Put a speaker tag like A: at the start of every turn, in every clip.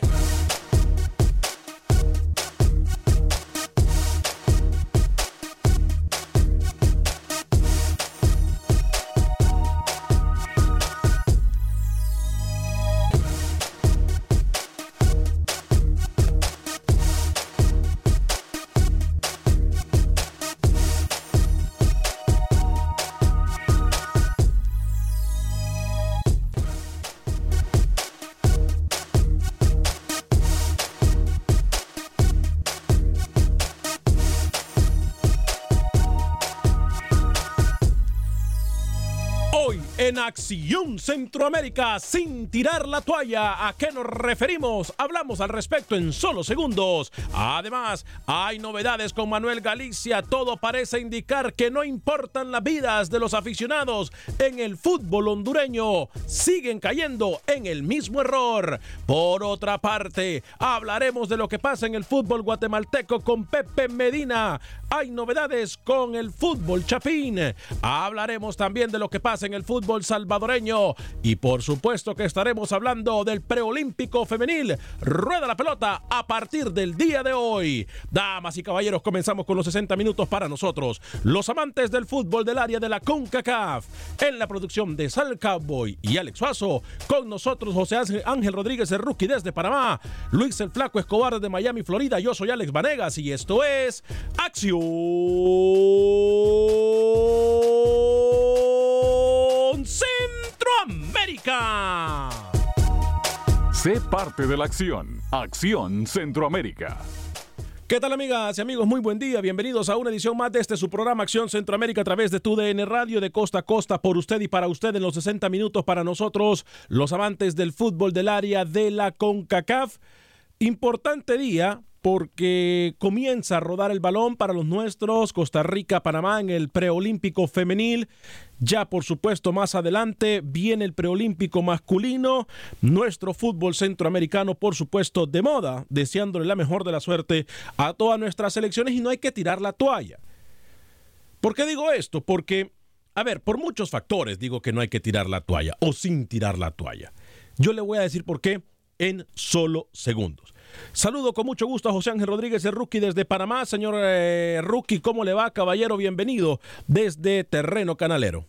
A: Hoy Acción Centroamérica, sin tirar la toalla, ¿a qué nos referimos? Hablamos al respecto en solo segundos. Además, hay novedades con Manuel Galicia. Todo parece indicar que no importan las vidas de los aficionados en el fútbol hondureño. Siguen cayendo en el mismo error. Por otra parte, hablaremos de lo que pasa en el fútbol guatemalteco con Pepe Medina. Hay novedades con el fútbol chapín. Hablaremos también de lo que pasa en el fútbol salvadoreño. Y por supuesto que estaremos hablando del preolímpico femenil. Rueda la pelota a partir del día de hoy. Damas y caballeros, comenzamos con los 60 minutos para nosotros, los amantes del fútbol del área de la CONCACAF. En la producción de Sal Cowboy y Alex Suazo, con nosotros José Ángel Rodríguez, el rookie desde Panamá, Luis el Flaco Escobar de Miami, Florida. Yo soy Alex Vanegas y esto es Acción Centroamérica.
B: Sé parte de la acción. Acción Centroamérica.
A: ¿Qué tal amigas y amigos? Muy buen día. Bienvenidos a una edición más de este su programa Acción Centroamérica a través de tu DN Radio de costa a costa por usted y para usted en los 60 minutos para nosotros, los amantes del fútbol del área de la CONCACAF. Importante día porque comienza a rodar el balón para los nuestros, Costa Rica, Panamá en el preolímpico femenil. Ya por supuesto más adelante viene el preolímpico masculino, nuestro fútbol centroamericano por supuesto de moda, deseándole la mejor de la suerte a todas nuestras selecciones y no hay que tirar la toalla. ¿Por qué digo esto? Porque, a ver, por muchos factores digo que no hay que tirar la toalla o sin tirar la toalla. Yo le voy a decir por qué en solo segundos. Saludo con mucho gusto a José Ángel Rodríguez, el rookie desde Panamá. Señor eh, rookie, ¿cómo le va, caballero? Bienvenido desde Terreno Canalero.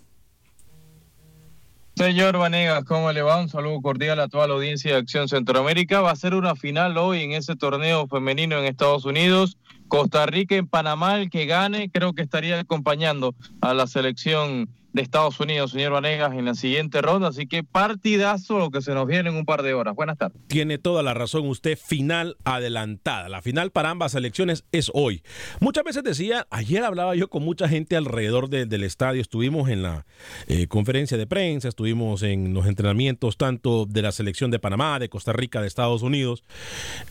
C: Señor Vanegas, ¿cómo le va? Un saludo cordial a toda la audiencia de Acción Centroamérica. Va a ser una final hoy en ese torneo femenino en Estados Unidos. Costa Rica en Panamá, el que gane, creo que estaría acompañando a la selección de Estados Unidos, señor Vanegas, en la siguiente ronda. Así que partidazo lo que se nos viene en un par de horas. Buenas tardes.
A: Tiene toda la razón usted, final adelantada. La final para ambas selecciones es hoy. Muchas veces decía, ayer hablaba yo con mucha gente alrededor de, del estadio, estuvimos en la eh, conferencia de prensa, estuvimos en los entrenamientos tanto de la selección de Panamá, de Costa Rica, de Estados Unidos,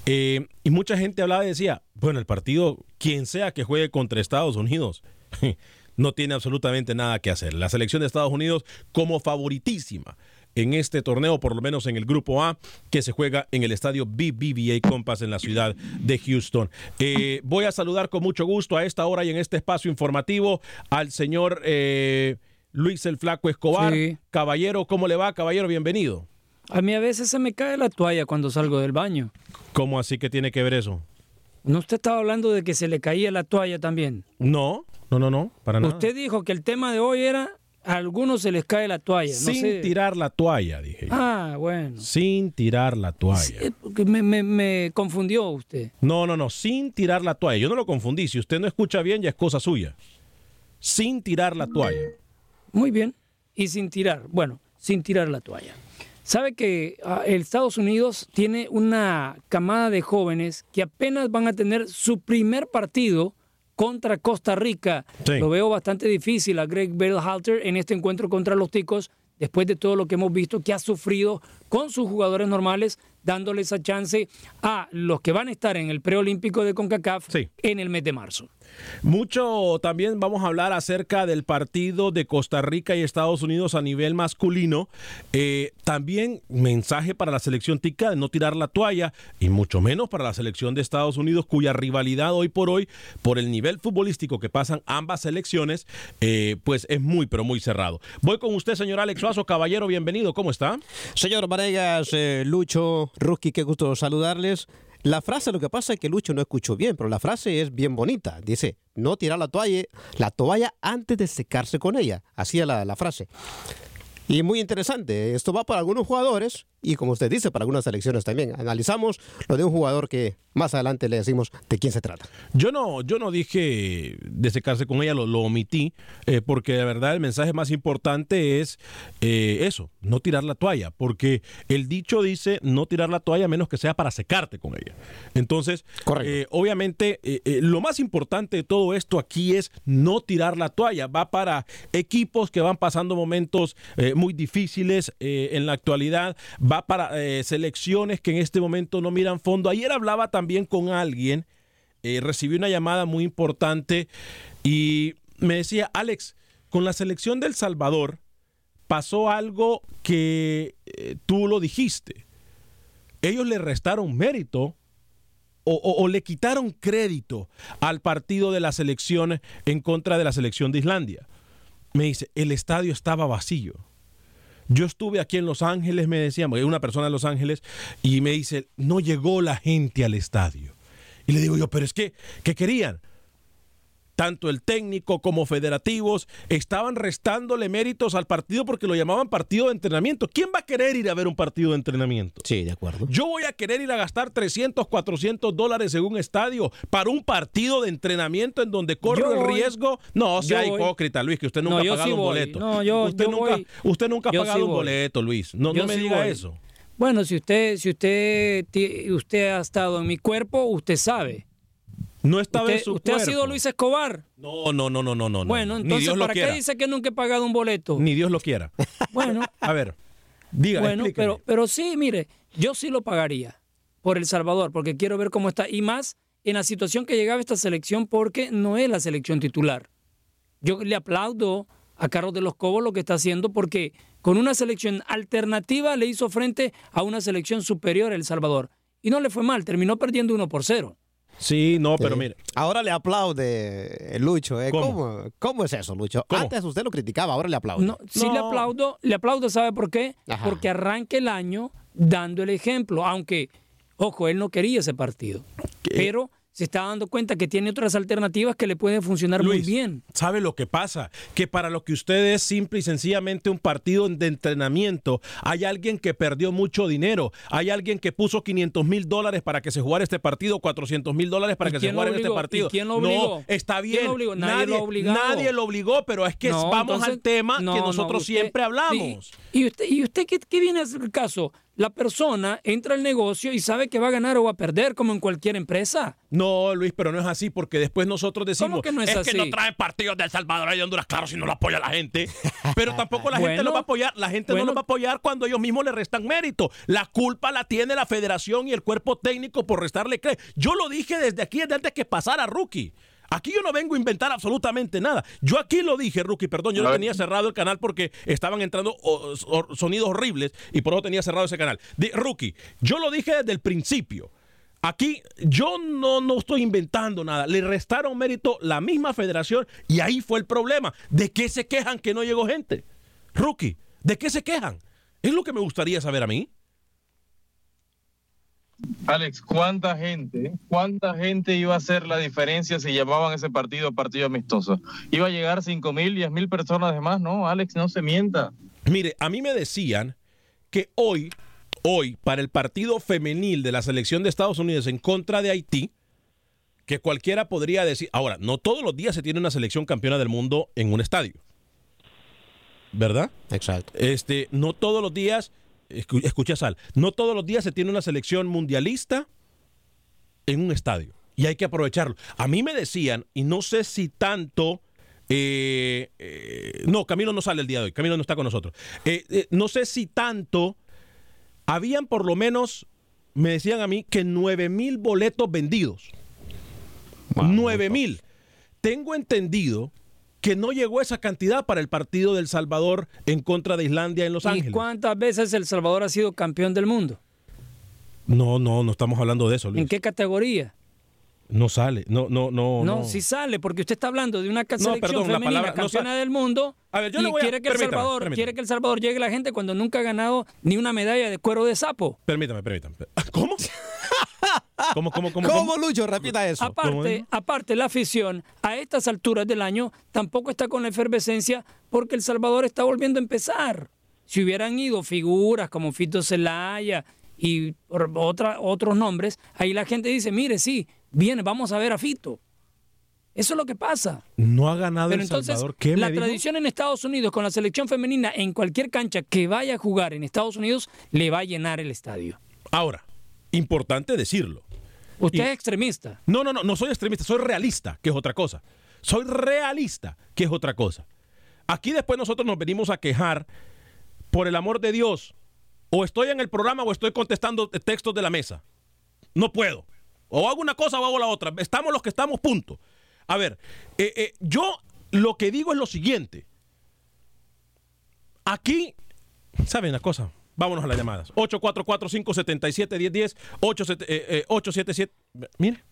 A: eh, y mucha gente hablaba y decía, bueno, el partido, quien sea que juegue contra Estados Unidos. no tiene absolutamente nada que hacer. La selección de Estados Unidos como favoritísima en este torneo, por lo menos en el grupo A, que se juega en el estadio BBVA Compass en la ciudad de Houston. Eh, voy a saludar con mucho gusto a esta hora y en este espacio informativo al señor eh, Luis el Flaco Escobar. Caballero, ¿cómo le va? Caballero, bienvenido.
D: A mí a veces se me cae la toalla cuando salgo del baño.
A: ¿Cómo así que tiene que ver eso?
D: ¿No usted estaba hablando de que se le caía la toalla también?
A: No, no, no, no, para nada.
D: Usted dijo que el tema de hoy era a algunos se les cae la toalla.
A: Sin tirar la toalla, dije.
D: Ah, bueno.
A: Sin tirar la toalla.
D: me, me, me, confundió usted.
A: No, no, no, sin tirar la toalla. Yo no lo confundí. Si usted no escucha bien, ya es cosa suya. Sin tirar la toalla.
D: Muy bien. Y sin tirar, bueno, sin tirar la toalla. Sabe que el Estados Unidos tiene una camada de jóvenes que apenas van a tener su primer partido contra Costa Rica. Lo veo bastante difícil a Greg Berhalter en este encuentro contra los Ticos, después de todo lo que hemos visto que ha sufrido con sus jugadores normales, dándole esa chance a los que van a estar en el preolímpico de CONCACAF en el mes de marzo.
A: Mucho también vamos a hablar acerca del partido de Costa Rica y Estados Unidos a nivel masculino. Eh, también mensaje para la selección tica de no tirar la toalla y mucho menos para la selección de Estados Unidos cuya rivalidad hoy por hoy por el nivel futbolístico que pasan ambas selecciones eh, pues es muy pero muy cerrado. Voy con usted señor Alex Suazo, caballero, bienvenido, ¿cómo está?
E: Señor Varegas, eh, Lucho, Ruski, qué gusto saludarles. La frase, lo que pasa es que Lucho no escuchó bien, pero la frase es bien bonita. Dice, no tirar la toalla, la toalla antes de secarse con ella. Así es la, la frase. Y muy interesante, esto va para algunos jugadores y como usted dice, para algunas selecciones también. Analizamos lo de un jugador que más adelante le decimos de quién se trata.
A: Yo no, yo no dije de secarse con ella, lo, omití, eh, porque de verdad el mensaje más importante es eh, eso, no tirar la toalla, porque el dicho dice no tirar la toalla a menos que sea para secarte con ella. Entonces, eh, obviamente, lo más importante de todo esto aquí es no tirar la toalla. Va para equipos que van pasando momentos muy difíciles en la actualidad va para eh, selecciones que en este momento no miran fondo. Ayer hablaba también con alguien, eh, recibí una llamada muy importante y me decía, Alex, con la selección del Salvador pasó algo que eh, tú lo dijiste. Ellos le restaron mérito o, le quitaron crédito al partido de la selección en contra de la selección de Islandia. Me dice, el estadio estaba vacío. Yo estuve aquí en Los Ángeles, me decían, una persona de Los Ángeles, y me dice, no llegó la gente al estadio. Y le digo yo, pero es que, ¿qué querían? Tanto el técnico como federativos estaban restándole méritos al partido porque lo llamaban partido de entrenamiento. ¿Quién va a querer ir a ver un partido de entrenamiento?
E: Sí, de acuerdo.
A: Yo voy a querer ir a gastar 300, 400 dólares en un estadio para un partido de entrenamiento en donde corro el riesgo. No, sea hipócrita, Luis, que usted nunca ha pagado un boleto.
D: No, yo,
A: usted, nunca, usted nunca ha pagado un boleto, Luis. No, no me diga eso.
D: Bueno, si usted, si usted, usted ha estado en mi cuerpo, usted sabe.
A: No estaba
D: usted,
A: en su
D: ¿Usted
A: ha
D: sido Luis Escobar?
A: No, no, no, no, no, no.
D: Bueno, entonces, ¿para qué dice que nunca he pagado un boleto?
A: Ni Dios lo quiera.
D: Bueno.
A: A ver, diga,
D: Bueno, pero, pero sí, mire, yo sí lo pagaría por El Salvador, porque quiero ver cómo está. Y más en la situación que llegaba esta selección, porque no es la selección titular. Yo le aplaudo a Carlos de los Cobos lo que está haciendo, porque con una selección alternativa le hizo frente a una selección superior El Salvador. Y no le fue mal, terminó perdiendo uno por cero.
A: Sí, no, pero mire.
E: Ahora le aplaude Lucho. ¿eh? ¿Cómo? es eso, Lucho? Antes usted lo criticaba, ahora le aplaude.
D: No, sí le aplaudo, le aplaudo, ¿sabe por qué? Porque arranca el año dando el ejemplo, aunque, ojo, él no quería ese partido. Pero se está dando cuenta que tiene otras alternativas que le pueden funcionar muy bien.
A: ¿Sabe lo que pasa? Que para lo que usted es simple y sencillamente un partido de entrenamiento, hay alguien que perdió mucho dinero, hay alguien que puso 500 mil dólares para que se jugara este partido, 400 mil dólares para que se jugara este partido.
D: quién lo obligó?
A: No, está bien.
D: Nadie, lo obligó.
A: Nadie lo obligó, pero es que vamos al tema que nosotros siempre hablamos.
D: ¿Y, usted, y usted qué, qué viene a hacer el caso? La persona entra al negocio y sabe que va a ganar o va a perder, como en cualquier empresa.
A: No, Luis, pero no es así, porque después nosotros decimos
D: que no es,
A: que no trae partidos de El Salvador y de Honduras, claro, si no lo apoya la gente. Pero tampoco la gente lo va a apoyar, la gente no lo va a apoyar cuando ellos mismos le restan mérito. La culpa la tiene la federación y el cuerpo técnico por restarle crédito. Yo lo dije desde aquí, desde antes que pasara Rookie. Aquí yo no vengo a inventar absolutamente nada. Yo aquí lo dije, Rookie, perdón, yo no tenía cerrado el canal porque estaban entrando sonidos horribles y por eso tenía cerrado ese canal. rookie, yo lo dije desde el principio. Aquí yo no, no estoy inventando nada. Le restaron mérito la misma federación y ahí fue el problema. ¿De qué se quejan que no llegó gente? Rookie, ¿de qué se quejan? Es lo que me gustaría saber a mí.
C: Alex, ¿cuánta gente, cuánta gente iba a hacer la diferencia si llamaban ese partido partido amistoso? Iba a llegar 5 mil, 10 mil personas de más, ¿no? Alex, no se mienta.
A: Mire, a mí me decían que hoy, hoy, para el partido femenil de la selección de Estados Unidos en contra de Haití, que cualquiera podría decir, ahora, no todos los días se tiene una selección campeona del mundo en un estadio. ¿Verdad?
E: Exacto.
A: Este, no todos los días escucha Sal, no todos los días se tiene una selección mundialista en un estadio y hay que aprovecharlo. A mí me decían, y no sé si tanto... Eh, eh, no, Camilo no sale el día de hoy, Camilo no está con nosotros. Eh, no sé si tanto, habían por lo menos, me decían a mí, que 9 mil boletos vendidos. 9 mil. Tengo entendido que no llegó esa cantidad para el partido del Salvador en contra de Islandia en Los Ángeles.
D: ¿Y cuántas veces El Salvador ha sido campeón del mundo?
A: No, no, no estamos hablando de eso, Luis.
D: ¿En qué categoría?
A: No sale, no, no, no.
D: No, sí sale, porque usted está hablando de una selección femenina campeona del mundo y quiere, que el Salvador, quiere que El Salvador llegue la gente cuando nunca ha ganado ni una medalla de cuero de sapo.
A: Permítame, permítame. ¿Cómo?
E: ¿Cómo, cómo, cómo? ¿Cómo, Lucho? Repita eso.
D: Aparte, aparte, la afición a estas alturas del año tampoco está con la efervescencia porque El Salvador está volviendo a empezar. Si hubieran ido figuras como Fito Celaya y otra, otros nombres, ahí la gente dice, mire, sí, viene, vamos a ver a Fito. Eso es lo que pasa.
A: No ha ganado El Salvador. ¿Qué
D: la tradición en Estados Unidos con la selección femenina en cualquier cancha que vaya a jugar en Estados Unidos le va a llenar el estadio.
A: Ahora, importante decirlo.
D: ¿Usted es extremista?
A: No, no, no, no soy extremista, soy realista, que es otra cosa. Soy realista, que es otra cosa. Aquí después nosotros nos venimos a quejar, por el amor de Dios, o estoy en el programa o estoy contestando textos de la mesa. No puedo. O hago una cosa o hago la otra. Estamos los que estamos, punto. A ver, eh, eh, yo lo que digo es lo siguiente. Aquí, ¿saben la cosa? Vámonos a las llamadas. 844-577-1010, 877. Mire.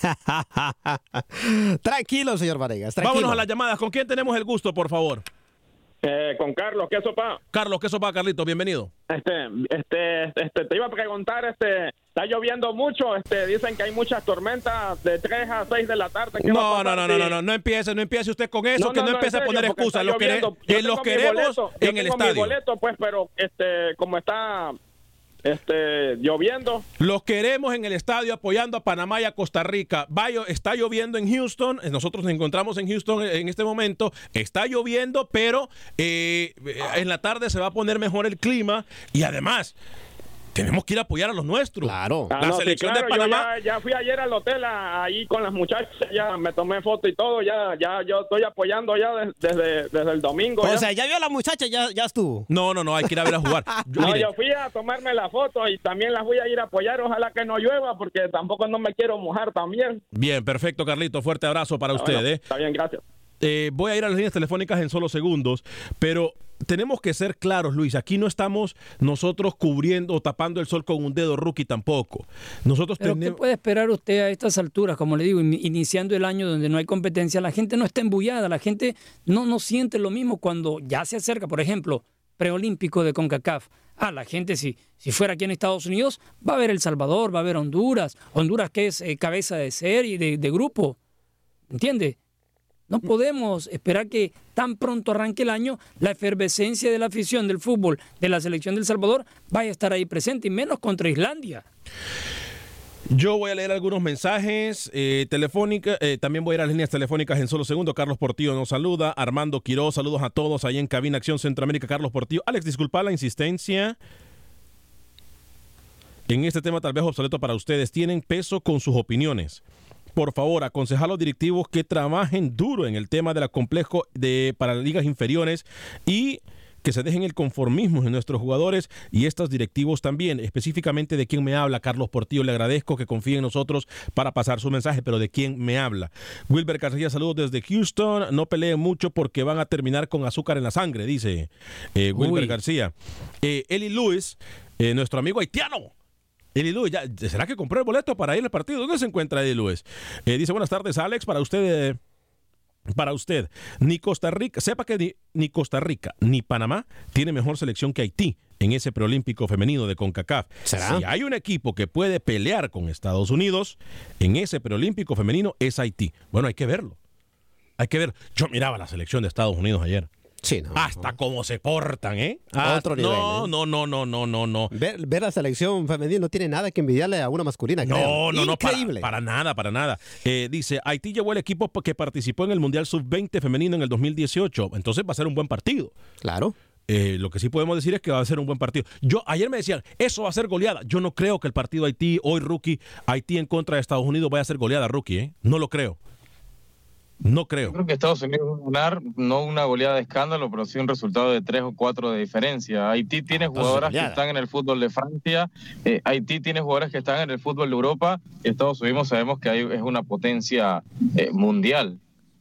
E: tranquilo, señor Varegas.
A: Vámonos a las llamadas. ¿Con quién tenemos el gusto, por favor?
F: Eh, con Carlos, ¿qué sopa?
A: Carlos, ¿qué sopa, Carlito? Bienvenido.
F: Este, este, este, te iba a preguntar, este, está lloviendo mucho, este, dicen que hay muchas tormentas de 3 a 6 de la tarde.
A: No, no, no, no, no, no, no empiece, no empiece usted con eso, que no, empiece a poner excusas. Los, los queremos en el estadio. Mi
F: boleto, pues, pero, este, como está este, lloviendo.
A: Los queremos en el estadio apoyando a Panamá y a Costa Rica. Vaya, está lloviendo en Houston. Nosotros nos encontramos en Houston en este momento. Está lloviendo, pero eh, en la tarde se va a poner mejor el clima. Y además, tenemos que ir a apoyar a los nuestros.
E: Claro.
F: la ah, selección de Panamá. Ya, fui ayer al hotel ahí con las muchachas, ya me tomé foto y todo, ya, ya yo estoy apoyando ya desde, desde el domingo.
E: O sea, ya vio a la muchacha, ya, ya estuvo.
A: No, no, no, hay que ir a ver a jugar.
F: no, yo fui a tomarme la foto y también las voy a ir a apoyar, ojalá que no llueva, porque tampoco no me quiero mojar también.
A: Bien, perfecto, Carlito, fuerte abrazo para usted. ¿eh?
F: Está bien, gracias.
A: Eh, voy a ir a las líneas telefónicas en solo segundos, pero tenemos que ser claros, Luis. Aquí no estamos nosotros cubriendo o tapando el sol con un dedo rookie tampoco. Nosotros
D: Pero ¿Qué puede esperar usted a estas alturas? Como le digo, iniciando el año donde no hay competencia, la gente no está embullada, la gente no, no siente lo mismo cuando ya se acerca, por ejemplo, preolímpico de CONCACAF. Ah, la gente, si, si fuera aquí en Estados Unidos, va a ver El Salvador, va a ver Honduras. Honduras que es eh, cabeza de serie, de, de grupo. ¿Entiende? No podemos esperar que tan pronto arranque el año la efervescencia de la afición del fútbol de la selección del Salvador vaya a estar ahí presente, y menos contra Islandia.
A: Yo voy a leer algunos mensajes eh, eh, también voy a ir a las líneas telefónicas en solo segundo. Carlos Portillo nos saluda, Armando Quiroz, saludos a todos ahí en Cabina Acción Centroamérica, Carlos Portillo. Alex, disculpa la insistencia. En este tema tal vez obsoleto para ustedes, tienen peso con sus opiniones por favor, aconsejar a los directivos que trabajen duro en el tema de la complejo de, para las ligas inferiores y que se dejen el conformismo en nuestros jugadores y estos directivos también, específicamente de quién me habla, Carlos Portillo, le agradezco que confíe en nosotros para pasar su mensaje, pero de quién me habla. Wilber García, saludos desde Houston, no peleen mucho porque van a terminar con azúcar en la sangre, dice eh, Wilber
D: Uy.
A: García. Eh, Eli Lewis, eh, nuestro amigo haitiano, Eli Lewis, ya- ¿será que compró el boleto para ir al partido? ¿Dónde se encuentra Eli Lewis? Eh, dice, buenas tardes, Alex, para usted... eh, para usted, ni Costa Rica, sepa que ni, ni Costa Rica ni Panamá tiene mejor selección que Haití en ese preolímpico femenino de CONCACAF.
E: ¿Será?
A: Si hay un equipo que puede pelear con Estados Unidos en ese preolímpico femenino es Haití. Bueno, hay que verlo. Hay que ver. Yo miraba la selección de Estados Unidos ayer.
E: Sí, no.
A: Hasta cómo se portan, ¿eh? Hasta-
E: Otro nivel,
A: No,
E: ¿eh?
A: no, no, no, no, no, no.
E: Ver, ver la selección femenina no tiene nada que envidiarle a una masculina.
A: No,
E: creo.
A: no, no, para,
E: Increíble.
A: para nada, para nada. Eh, dice, Haití llevó el equipo que participó en el Mundial Sub-20 femenino en el 2018, entonces va a ser un buen partido.
E: Claro.
A: Eh, lo que sí podemos decir es que va a ser un buen partido. Yo ayer me decían, eso va a ser goleada. Yo no creo que el partido Haití, hoy rookie, Haití en contra de Estados Unidos vaya a ser goleada, rookie, ¿eh? No lo creo. No creo.
C: Yo creo que Estados Unidos va a ganar, no una goleada de escándalo, pero sí un resultado de tres o cuatro de diferencia. Haití tiene
E: entonces
C: jugadoras que están en el fútbol de Francia, eh, Haití tiene jugadoras que están en el fútbol de Europa, y Estados Unidos sabemos que hay- es una potencia eh, mundial.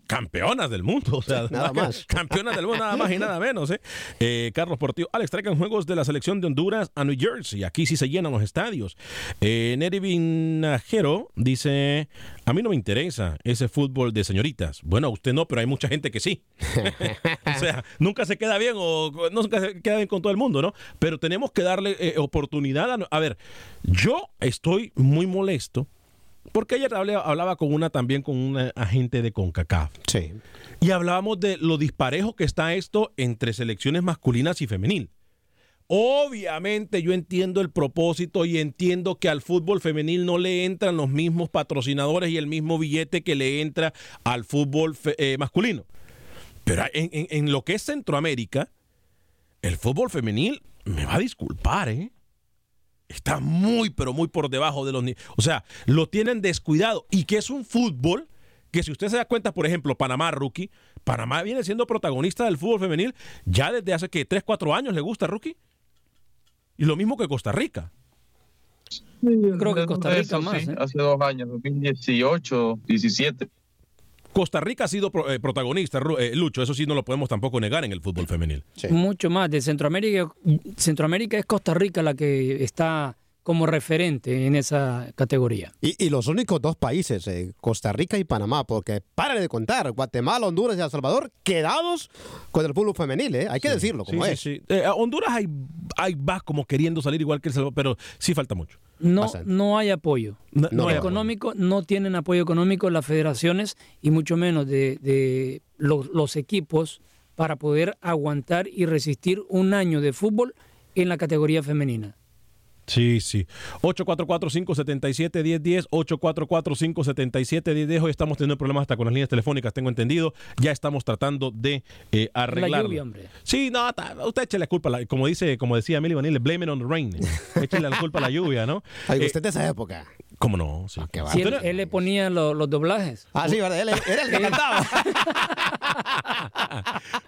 A: Campeonas del mundo, o sea,
E: Nada más.
A: campeonas del mundo, nada más y nada menos, ¿eh? Eh, Carlos Portillo, Alex, traigan juegos de la selección de Honduras a New Jersey. Aquí sí se llenan los estadios. Eh, Neri Vinajero dice: A mí no me interesa ese fútbol de señoritas. Bueno, a usted no, pero hay mucha gente que sí. o sea, nunca se queda bien o nunca se queda bien con todo el mundo, ¿no? Pero tenemos que darle eh, oportunidad a. A ver, yo estoy muy molesto. Porque ayer hablaba con una también con una agente de CONCACAF.
E: Sí.
A: Y hablábamos de lo disparejo que está esto entre selecciones masculinas y femenil. Obviamente yo entiendo el propósito y entiendo que al fútbol femenil no le entran los mismos patrocinadores y el mismo billete que le entra al fútbol eh, masculino. Pero en, en- en lo que es Centroamérica, el fútbol femenil, me va a disculpar, ¿eh? Está muy, pero muy por debajo de los niveles. O sea, lo tienen descuidado. Y que es un fútbol que si usted se da cuenta, por ejemplo, Panamá, rookie, Panamá viene siendo protagonista del fútbol femenil ya desde hace que 3, 4 años le gusta rookie. Y lo mismo que Costa Rica.
D: creo que Costa Rica
C: Eso
D: más,
C: sí,
D: ¿eh?
C: hace dos años, 2018, 17.
A: Costa Rica ha sido pro- eh, protagonista, eh, Lucho, eso sí no lo podemos tampoco negar en el fútbol femenil.
D: Mucho más. De Centroamérica, Centroamérica es Costa Rica la que está como referente en esa categoría.
E: Y, y los únicos dos países, eh, Costa Rica y Panamá, porque párale de contar, Guatemala, Honduras y El Salvador quedados con el fútbol femenil, ¿eh? hay que decirlo como
A: Sí,
E: es.
A: sí, sí. Eh, a Honduras hay, hay va como queriendo salir igual que El Salvador, pero sí falta mucho.
D: No,
E: Bastante.
D: no hay apoyo.
A: No-
D: económico, no tienen apoyo económico las federaciones y mucho menos de, de los, los equipos para poder aguantar y resistir un año de fútbol en la categoría femenina.
A: Sí, sí. 844-577-1010, 844-577-1010. Hoy estamos teniendo problemas hasta con las líneas telefónicas, tengo entendido. Ya estamos tratando de eh, arreglarlo.
D: lluvia, hombre.
A: Sí, no, ta- usted échale la culpa, la- como dice, como decía Emily Vanille, blame it on the rain. Échale la culpa a la lluvia, ¿no?
E: Ay,
A: Eh,
E: usted de esa época.
A: ¿Cómo no? Sí.
E: qué va.
D: Si él,
A: Usted no-
D: él le ponía lo- los doblajes.
E: Ah, sí, ¿verdad? Él era el que cantaba.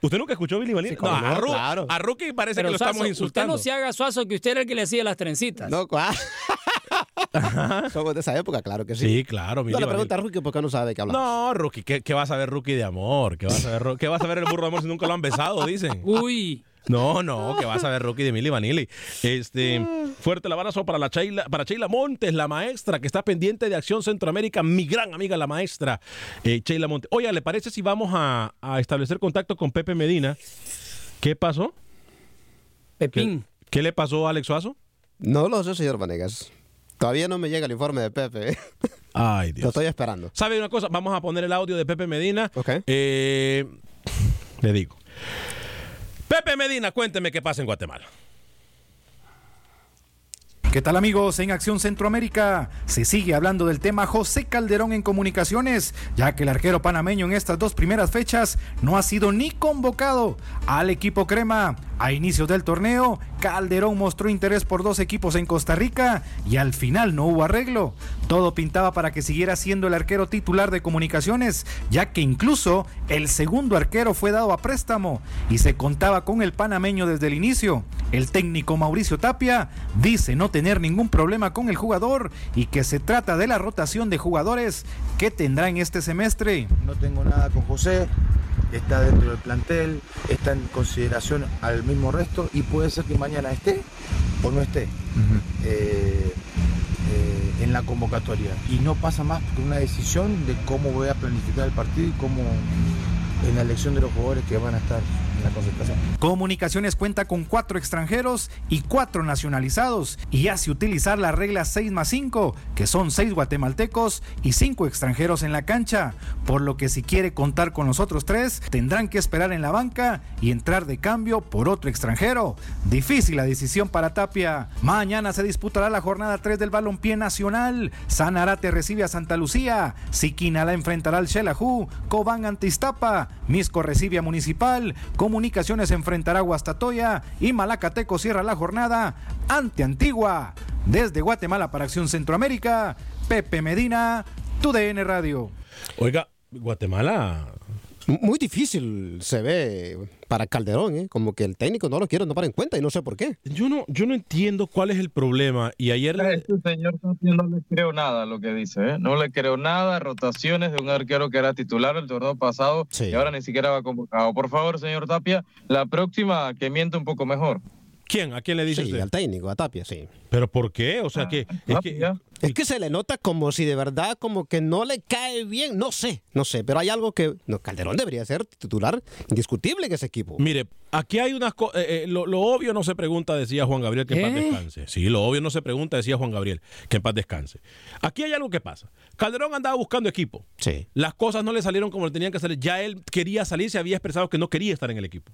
A: ¿Usted nunca escuchó Billy?
E: Sí, cómo
A: no, a, Ru-
E: claro.
A: a Rookie parece
D: Pero
A: que lo
D: Suazo,
A: estamos insultando.
D: Usted no se haga suazo que usted era el que le hacía las trencitas.
E: No, cua- Somos de esa época, claro que sí.
A: Sí, claro, Billy
E: No le pregunta a Ruki por qué no sabe de qué hablamos.
A: No, Rookie, ¿qué, qué vas a ver Rookie de amor? ¿Qué vas a ver, Ru- qué vas a ver el burro de amor si nunca lo han besado, dicen?
D: Uy,
A: No, no, que vas a ver Rookie de Milly Vanilli. Este, fuerte el abrazo para la Sheila, para Sheila Montes, la maestra que está pendiente de Acción Centroamérica, mi gran amiga la maestra eh, Sheila Montes. Oye, ¿le parece si vamos a, a establecer contacto con Pepe Medina? ¿Qué pasó?
D: Pepín.
A: ¿Qué, qué le pasó a Alex Suazo?
E: No lo sé, señor Vanegas. Todavía no me llega el informe de Pepe.
A: Ay,
E: Lo
A: Dios.
E: estoy esperando.
A: ¿Sabe una cosa? Vamos a poner el audio de Pepe Medina.
E: Ok.
A: Eh, le digo. Pepe Medina, cuénteme qué pasa en Guatemala.
G: ¿Qué tal amigos? En Acción Centroamérica se sigue hablando del tema José Calderón en comunicaciones, ya que el arquero panameño en estas dos primeras fechas no ha sido ni convocado al equipo crema. A inicios del torneo, Calderón mostró interés por dos equipos en Costa Rica y al final no hubo arreglo. Todo pintaba para que siguiera siendo el arquero titular de comunicaciones, ya que incluso el segundo arquero fue dado a préstamo y se contaba con el panameño desde el inicio. El técnico Mauricio Tapia dice no tener ningún problema con el jugador y que se trata de la rotación de jugadores que tendrá en este semestre.
H: No tengo nada con José, está dentro del plantel, está en consideración al mismo resto y puede ser que mañana esté o no esté eh, eh, en la convocatoria. Y no pasa más que una decisión de cómo voy a planificar el partido y cómo en la elección de los jugadores que van a estar la concentración.
G: Comunicaciones cuenta con cuatro extranjeros y cuatro nacionalizados y hace utilizar la regla 6 más 5, que son seis guatemaltecos y cinco extranjeros en la cancha, por lo que si quiere contar con los otros tres, tendrán que esperar en la banca y entrar de cambio por otro extranjero. Difícil la decisión para Tapia. Mañana se disputará la jornada 3 del balompié nacional. Sanarate recibe a Santa Lucía, Siquina la enfrentará al Xelajú, Cobán ante Iztapa, Misco recibe a Municipal, Comunicaciones enfrentará Guastatoya y Malacateco cierra la jornada ante Antigua. Desde Guatemala para Acción Centroamérica, Pepe Medina, TUDN Radio.
A: Oiga, Guatemala.
E: Muy difícil se ve para Calderón, ¿eh? como que el técnico no lo quiere tomar en cuenta y no sé por qué.
A: Yo no, yo no entiendo cuál es el problema. Y ayer.
C: A este señor Tapia no le creo nada a lo que dice, ¿eh? No le creo nada. Rotaciones de un arquero que era titular el torneo pasado y ahora ni siquiera va convocado. Por favor, señor Tapia, la próxima que miente un poco mejor.
A: ¿Quién? ¿A quién le dice
E: Sí,
A: usted?
E: al técnico, a Tapia, sí.
A: ¿Pero por qué? O sea, que, es que
E: Es que se le nota como si de verdad como que no le cae bien, no sé, no sé, pero hay algo que no, Calderón debería ser titular indiscutible en ese equipo.
A: Mire, aquí hay unas cosas. lo, lo obvio no se pregunta, decía Juan Gabriel, que en paz
E: ¿Eh?
A: descanse. Sí, lo obvio no se pregunta, decía Juan Gabriel, que en paz descanse. Aquí hay algo que pasa. Calderón andaba buscando equipo.
E: Sí.
A: Las cosas no le salieron como le tenían que salir. Ya él quería salir, se había expresado que no quería estar en el equipo.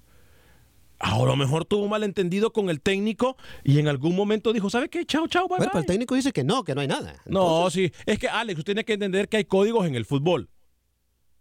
A: A lo mejor tuvo un malentendido con el técnico y en algún momento dijo, ¿sabe qué? Chao, chao, bye,
E: Bueno, pero
A: bye".
E: el técnico dice que no, que no hay nada.
A: No, sí. Es que, Alex, usted tiene que entender que hay códigos en el fútbol.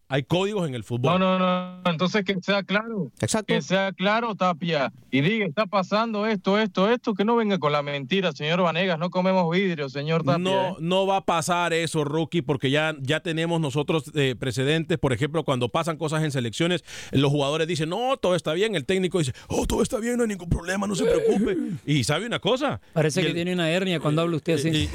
A: Hay códigos en el fútbol.
C: No, no, no. Entonces que sea claro.
E: Exacto.
C: Que sea claro, Tapia. Y diga, está pasando esto, esto, esto. Que no venga con la mentira, señor Vanegas. No comemos vidrio, señor Tapia.
A: No,
C: ¿eh?
A: no va a pasar eso, rookie, porque ya, ya tenemos nosotros eh, precedentes. Por ejemplo, cuando pasan cosas en selecciones, los jugadores dicen, no, todo está bien. El técnico dice, oh, todo está bien, no hay ningún problema, no se preocupe. Y sabe una cosa.
D: Parece
A: Y
D: que
A: el-
D: tiene una hernia cuando habla usted así.
A: Y,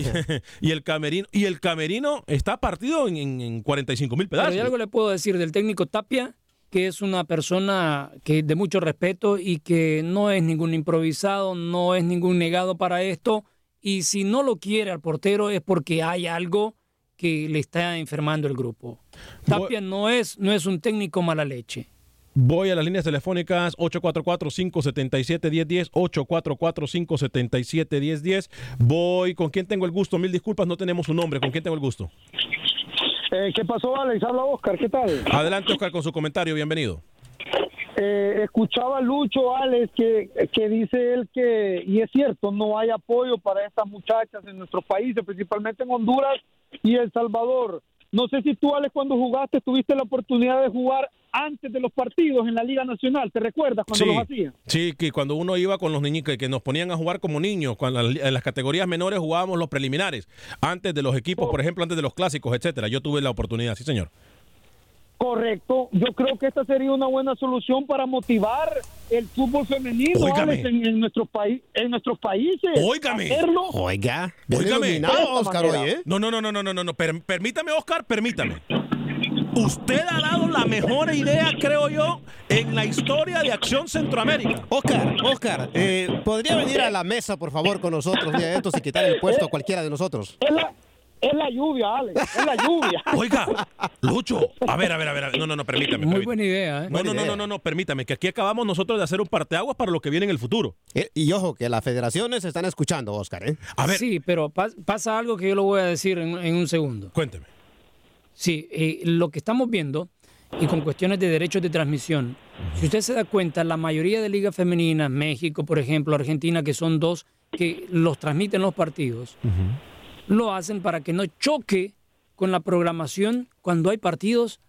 A: y el camerino, y el camerino está partido en, en- en 45 mil
D: Pero
A: pedazos.
D: yo algo le puedo decir del técnico Tapia, que es una persona que de mucho respeto y que no es ningún improvisado, no es ningún negado para esto. Y si no lo quiere al portero es porque hay algo que le está enfermando el grupo. Tapia no es, no es un técnico mala leche.
A: Voy a las líneas telefónicas 844-577-1010, 844-577-1010. Voy, ¿con quién tengo el gusto? Mil disculpas, no tenemos su nombre. ¿Con quién tengo el gusto?
I: Eh, ¿Qué pasó, Alex? Habla Oscar, ¿qué tal?
A: Adelante, Oscar, con su comentario. Bienvenido.
I: Eh, escuchaba Lucho, Alex, que, que dice él que, y es cierto, no hay apoyo para estas muchachas en nuestros países, principalmente en Honduras y El Salvador. No sé si tú, Alex, cuando jugaste, tuviste la oportunidad de jugar antes de los partidos en la Liga Nacional. ¿Te recuerdas cuando los hacían?
A: sí, que cuando uno iba con los niños, que, que nos ponían a jugar como niños, cuando en las categorías menores jugábamos los preliminares, antes de los equipos, por ejemplo, antes de los clásicos, etcétera. Yo tuve la oportunidad, sí, señor.
I: Correcto. Yo creo que esta sería una buena solución para motivar el fútbol femenino. Alex, en, en nuestros países, en nuestros países.
A: Óigame.
I: Hacerlo.
E: Oiga,
A: Óigame.
E: ¿eh?
A: No, no, no, no, no, no, no, no. Per- permítame, Oscar, permítame. Usted ha dado la mejor idea, creo yo, en la historia de Acción Centroamérica.
E: Oscar, Oscar, eh, ¿podría venir a la mesa, por favor, con nosotros día de estos y quitar el puesto a cualquiera de nosotros?
I: Es la, lluvia, Alex. Es la lluvia.
A: Oiga, Lucho, a ver, a ver, a ver, a ver. no, no, no, permítame.
D: Muy
A: permítame.
D: buena idea, ¿eh?
A: No, no, no, no, no, no, permítame, que aquí acabamos nosotros de hacer un parteaguas para lo que viene en el futuro.
E: Eh, y ojo, que las federaciones se están escuchando, Oscar, ¿eh?
A: A ver.
D: Sí, pero pas- pasa algo que yo lo voy a decir en, en un segundo.
A: Cuénteme.
D: Sí, eh, lo que estamos viendo y con cuestiones de derechos de transmisión, si usted se da cuenta, la mayoría de ligas femeninas, México, por ejemplo, Argentina, que son dos que los transmiten los partidos, lo hacen para que no choque con la programación cuando hay partidos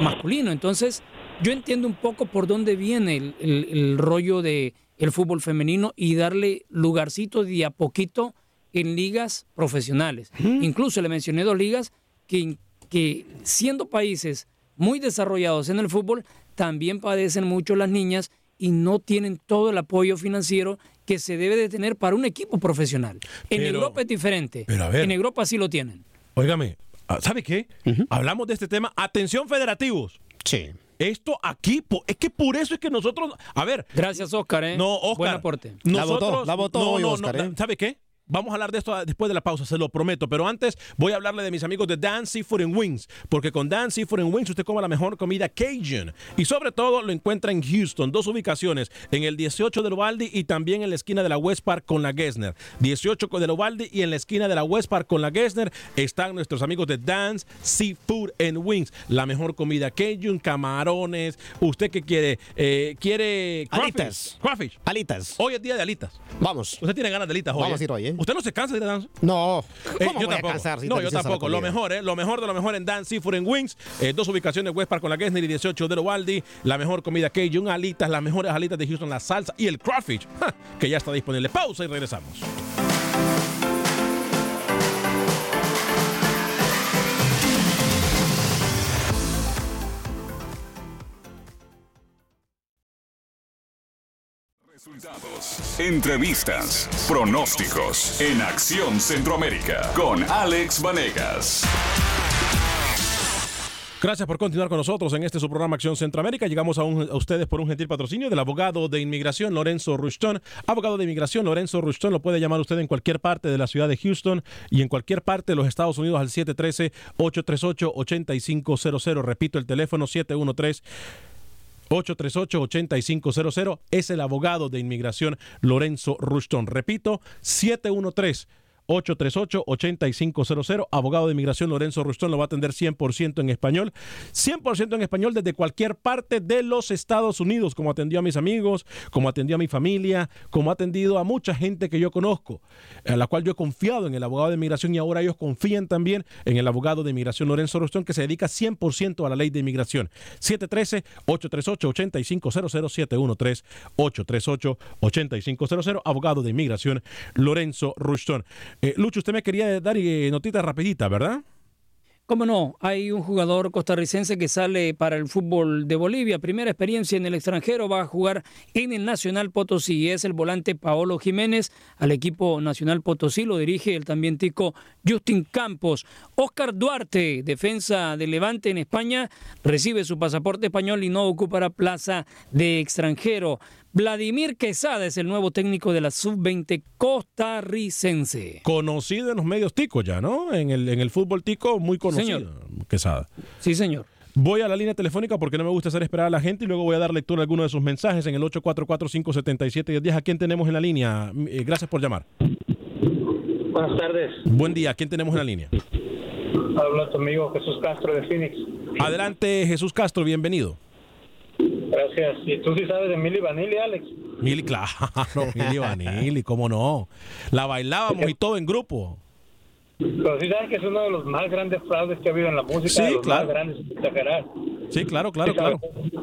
D: masculinos. Entonces, yo entiendo un poco por dónde viene el, el- el rollo de el fútbol femenino y darle lugarcito de a poquito en ligas profesionales. Incluso le mencioné dos ligas que, que siendo países muy desarrollados en el fútbol, también padecen mucho las niñas y no tienen todo el apoyo financiero que se debe de tener para un equipo profesional. En
A: Pero-
D: Europa es diferente.
A: pero a ver.
D: En Europa sí lo tienen.
A: Óigame, ah, ¿sabe qué? Hablamos de este tema. Atención, federativos.
E: Sí.
A: Esto aquí, es que por eso es que nosotros. A ver.
D: Gracias, Oscar. ¿eh?
A: No, Oscar.
D: Buen aporte.
E: La
A: Nosotros,
E: votó, la votó
A: no,
E: hoy,
A: no,
E: Oscar,
A: no,
E: ¿eh?
A: ¿Sabe qué? Vamos a hablar de esto después de la pausa, se lo prometo. Pero antes voy a hablarle de mis amigos de Dan Seafood and Wings. Porque con Dan Seafood and Wings usted come la mejor comida Cajun. Y sobre todo lo encuentra en Houston. Dos ubicaciones. En el 18 de Uvalde y también en la esquina de la West Park con la Gessner. 18 de Uvalde y en la esquina de la West Park con la Gessner están nuestros amigos de Dan's Seafood and Wings. La mejor comida Cajun, camarones. ¿Usted qué quiere? Eh, ¿Quiere crawfish?
E: Alitas.
A: Crawfish.
E: Alitas.
A: Hoy es día de alitas.
E: Vamos.
A: Usted tiene ganas de alitas hoy.
E: Vamos
A: ¿eh?
E: a ir hoy, ¿eh?
A: ¿Usted no se cansa de ir a Dan?
E: No.
A: Eh,
E: ¿Cómo
A: yo
E: voy a
A: tampoco.
E: cansar si
A: no, yo tampoco. Lo mejor, ¿eh? Lo mejor de lo mejor en Dan Seafood and Wings. Eh, dos ubicaciones, West Park con la Gessner y 18 de Uvalde. La mejor comida Cajun, alitas, las mejores alitas de Houston, la salsa y el crawfish, ja, que ya está disponible. Pausa y regresamos.
B: Entrevistas, pronósticos en Acción Centroamérica con Alex Vanegas.
A: Gracias por continuar con nosotros en este su programa Acción Centroamérica. Llegamos a, a ustedes por un gentil patrocinio del abogado de inmigración Lorenzo Rushton. Abogado de inmigración Lorenzo Rushton lo puede llamar usted en cualquier parte de la ciudad de Houston y en cualquier parte de los Estados Unidos al 713-838-8500. Repito el teléfono 713 838-8500 es el abogado de inmigración Lorenzo Rushton. Repito, 713 838-8500. Abogado de inmigración Lorenzo Rustón lo va a atender 100% en español. 100% en español desde cualquier parte de los Estados Unidos, como atendió a mis amigos, como atendió a mi familia, como ha atendido a mucha gente que yo conozco, a la cual yo he confiado en el abogado de inmigración y ahora ellos confían también en el abogado de inmigración Lorenzo Rustón, que se dedica 100% a la ley de inmigración. 713-838-8500, 713-838-8500, abogado de inmigración Lorenzo Rustón. Eh, Lucho, usted me quería dar eh, notita rapidita, ¿verdad?
D: ¿Cómo no? Hay un jugador costarricense que sale para el fútbol de Bolivia. Primera experiencia en el extranjero. Va a jugar en el Nacional Potosí. Es el volante Paolo Jiménez. Al equipo Nacional Potosí lo dirige el también tico Justin Campos. Oscar Duarte, defensa de Levante en España, recibe su pasaporte español y no ocupará plaza de extranjero. Vladimir Quesada es el nuevo técnico de la sub-20 costarricense.
A: Conocido en los medios ticos ya, ¿no? En el, en el fútbol tico, muy conocido.
D: Señor.
A: Quesada.
D: Sí, señor.
A: Voy a la línea telefónica porque no me gusta hacer esperar a la gente y luego voy a dar lectura a algunos de sus mensajes en el 844-577-1010. ¿A quién tenemos en la línea? Eh, gracias por llamar.
J: Buenas tardes.
A: Buen día. ¿A quién tenemos en la línea?
J: Habla tu amigo Jesús Castro de Phoenix.
A: Adelante, Jesús Castro. Bienvenido.
J: Gracias. ¿Y tú sí sabes de Milly Vanilli, Alex?
A: Mili, claro. Mili Vanilli, cómo no. La bailábamos y todo en grupo.
J: Pero sí sabes que es uno de los más grandes fraudes que ha habido en la música.
A: Sí,
J: de los
A: claro.
J: más grandes, exagerar.
A: Sí, claro, claro,
J: Sí,
A: claro.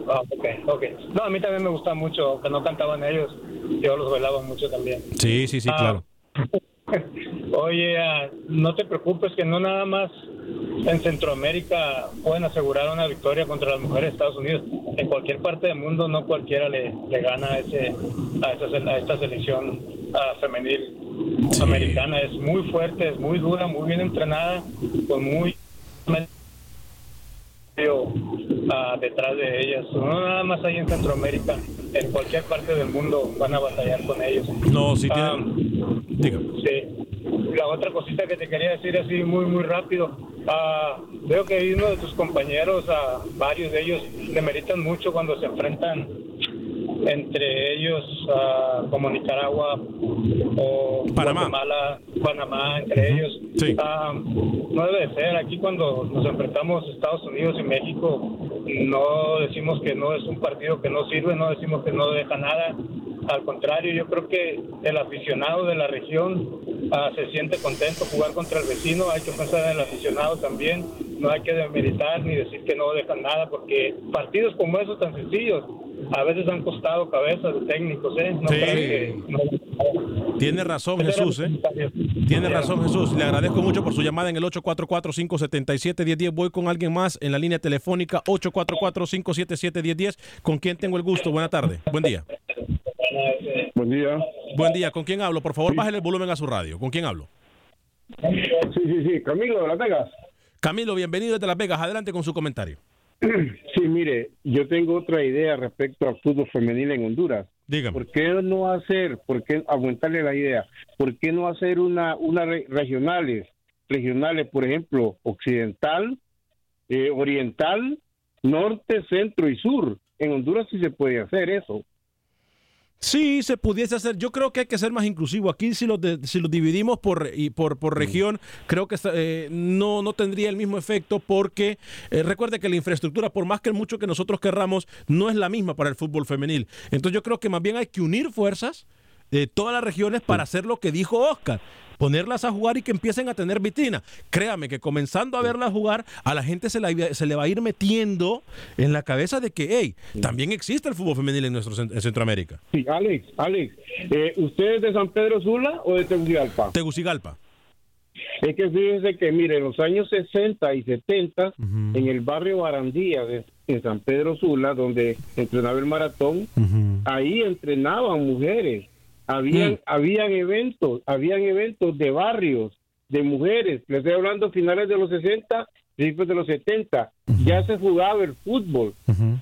J: Ah, ok, ok. No, a mí también me gusta mucho, que no cantaban ellos. Yo los bailaba mucho también.
A: Sí, sí, sí,
J: Ah,
A: claro.
J: Oye, ah, no te preocupes que no nada más en Centroamérica pueden asegurar una victoria contra las mujeres de Estados Unidos. En cualquier parte del mundo no cualquiera le, le gana a, ese, a, esa, a esta selección ah, femenil americana. Es muy fuerte, es muy dura, muy bien entrenada, con muy ah, detrás de ellas. No nada más ahí en Centroamérica, en cualquier parte del mundo van a batallar con ellos.
A: No, sí
J: Ah,
A: tiene. Diga.
J: Sí. La otra cosita que te quería decir así muy, muy rápido. ah, veo que uno de tus compañeros, ah, varios de ellos, le meritan mucho cuando se enfrentan entre ellos, ah, como Nicaragua o
A: Panamá.
J: Guatemala, Panamá, entre ellos. Ah, no debe de ser. Aquí cuando nos enfrentamos Estados Unidos y México, no decimos que no es un partido que no sirve, no decimos que no deja nada. Al contrario, yo creo que el aficionado de la región ah, se siente contento jugar contra el vecino. Hay que pensar en el aficionado también. No hay que demeritar ni decir que no dejan nada, porque partidos como esos tan sencillos a veces han costado cabezas de técnicos. ¿eh? No
A: Sí.
J: que- no-
A: Tiene razón Jesús, ¿eh? Tiene razón Jesús. Le agradezco mucho por su llamada en el 844-577-1010. Voy con alguien más en la línea telefónica 844-577-1010. ¿Con quién tengo el gusto? Buena tarde. Buen día.
K: Buen día.
A: Buen día. ¿Con quién hablo? Por favor, bájale el volumen a su radio. ¿Con quién hablo?
K: Sí, sí, sí. Camilo de Las Vegas.
A: Camilo, bienvenido desde Las Vegas. Adelante con su comentario.
K: Sí, mire, yo tengo otra idea respecto al fútbol femenil en Honduras.
A: Dígame.
K: ¿Por qué no hacer, por qué aumentarle la idea? ¿Por qué no hacer una, una re- regionales, regionales, por ejemplo, occidental, eh, oriental, norte, centro y sur? En Honduras sí se puede hacer eso.
A: Sí, se pudiese hacer. Yo creo que hay que ser más inclusivo. Aquí si los, de- si los dividimos por, y por, por región, creo que eh, no, no tendría el mismo efecto porque eh, recuerde que la infraestructura, por más que mucho que nosotros querramos, no es la misma para el fútbol femenil. Entonces yo creo que más bien hay que unir fuerzas de todas las regiones para hacer lo que dijo Oscar. Ponerlas a jugar y que empiecen a tener vitrina. Créame que comenzando a verlas jugar, a la gente se, la- se le va a ir metiendo en la cabeza de que, hey, también existe el fútbol femenil en nuestro en Centroamérica.
K: Sí, Alex, Alex, eh, ¿usted es de San Pedro Sula o de Tegucigalpa?
A: Tegucigalpa.
K: Es que fíjese que, mire, en los años 60 y 70, en el barrio Barandilla, de, en San Pedro Sula, donde entrenaba el maratón, ahí entrenaban mujeres. Habían, habían eventos, habían eventos de barrios, de mujeres. Les estoy hablando finales de los 60, principios de los 70. Ya se jugaba el fútbol.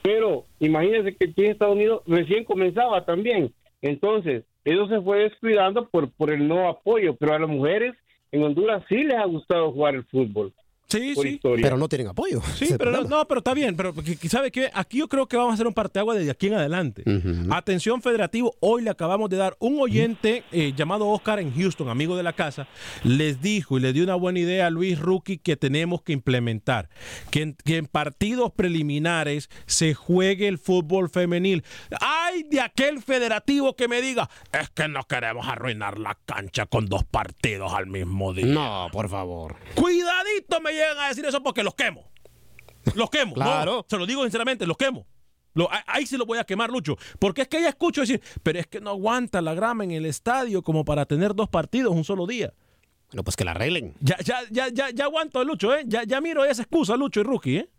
K: Pero imagínense que aquí en Estados Unidos recién comenzaba también. Entonces, eso se fue descuidando por, por el no apoyo. Pero a las mujeres en Honduras sí les ha gustado jugar el fútbol.
A: Sí,
K: por
A: sí.
K: historia.
E: Pero no tienen apoyo.
A: Sí, pero no, no, pero está bien, pero ¿sabe qué? Aquí yo creo que vamos a hacer un parteagua desde aquí en adelante. Atención federativo, hoy le acabamos de dar un oyente eh, llamado Oscar en Houston, amigo de la casa, les dijo y le dio una buena idea a Luis Rookie que tenemos que implementar, que en, que en partidos preliminares se juegue el fútbol femenil. Ay, de aquel federativo que me diga, es que no queremos arruinar la cancha con dos partidos al mismo día.
E: No, por favor.
A: Cuidadito me llegan a decir eso porque los quemo. Los quemo.
E: Claro.
A: No, se lo digo sinceramente, los quemo. Lo- ahí sí lo voy a quemar, Lucho. Porque es que ya escucho decir, pero es que no aguanta la grama en el estadio como para tener dos partidos un solo día.
E: Bueno, pues que la arreglen.
A: Ya, ya, ya, ya, ya aguanto, Lucho, ¿eh? Ya, ya miro esa excusa, Lucho y Rookie, ¿eh?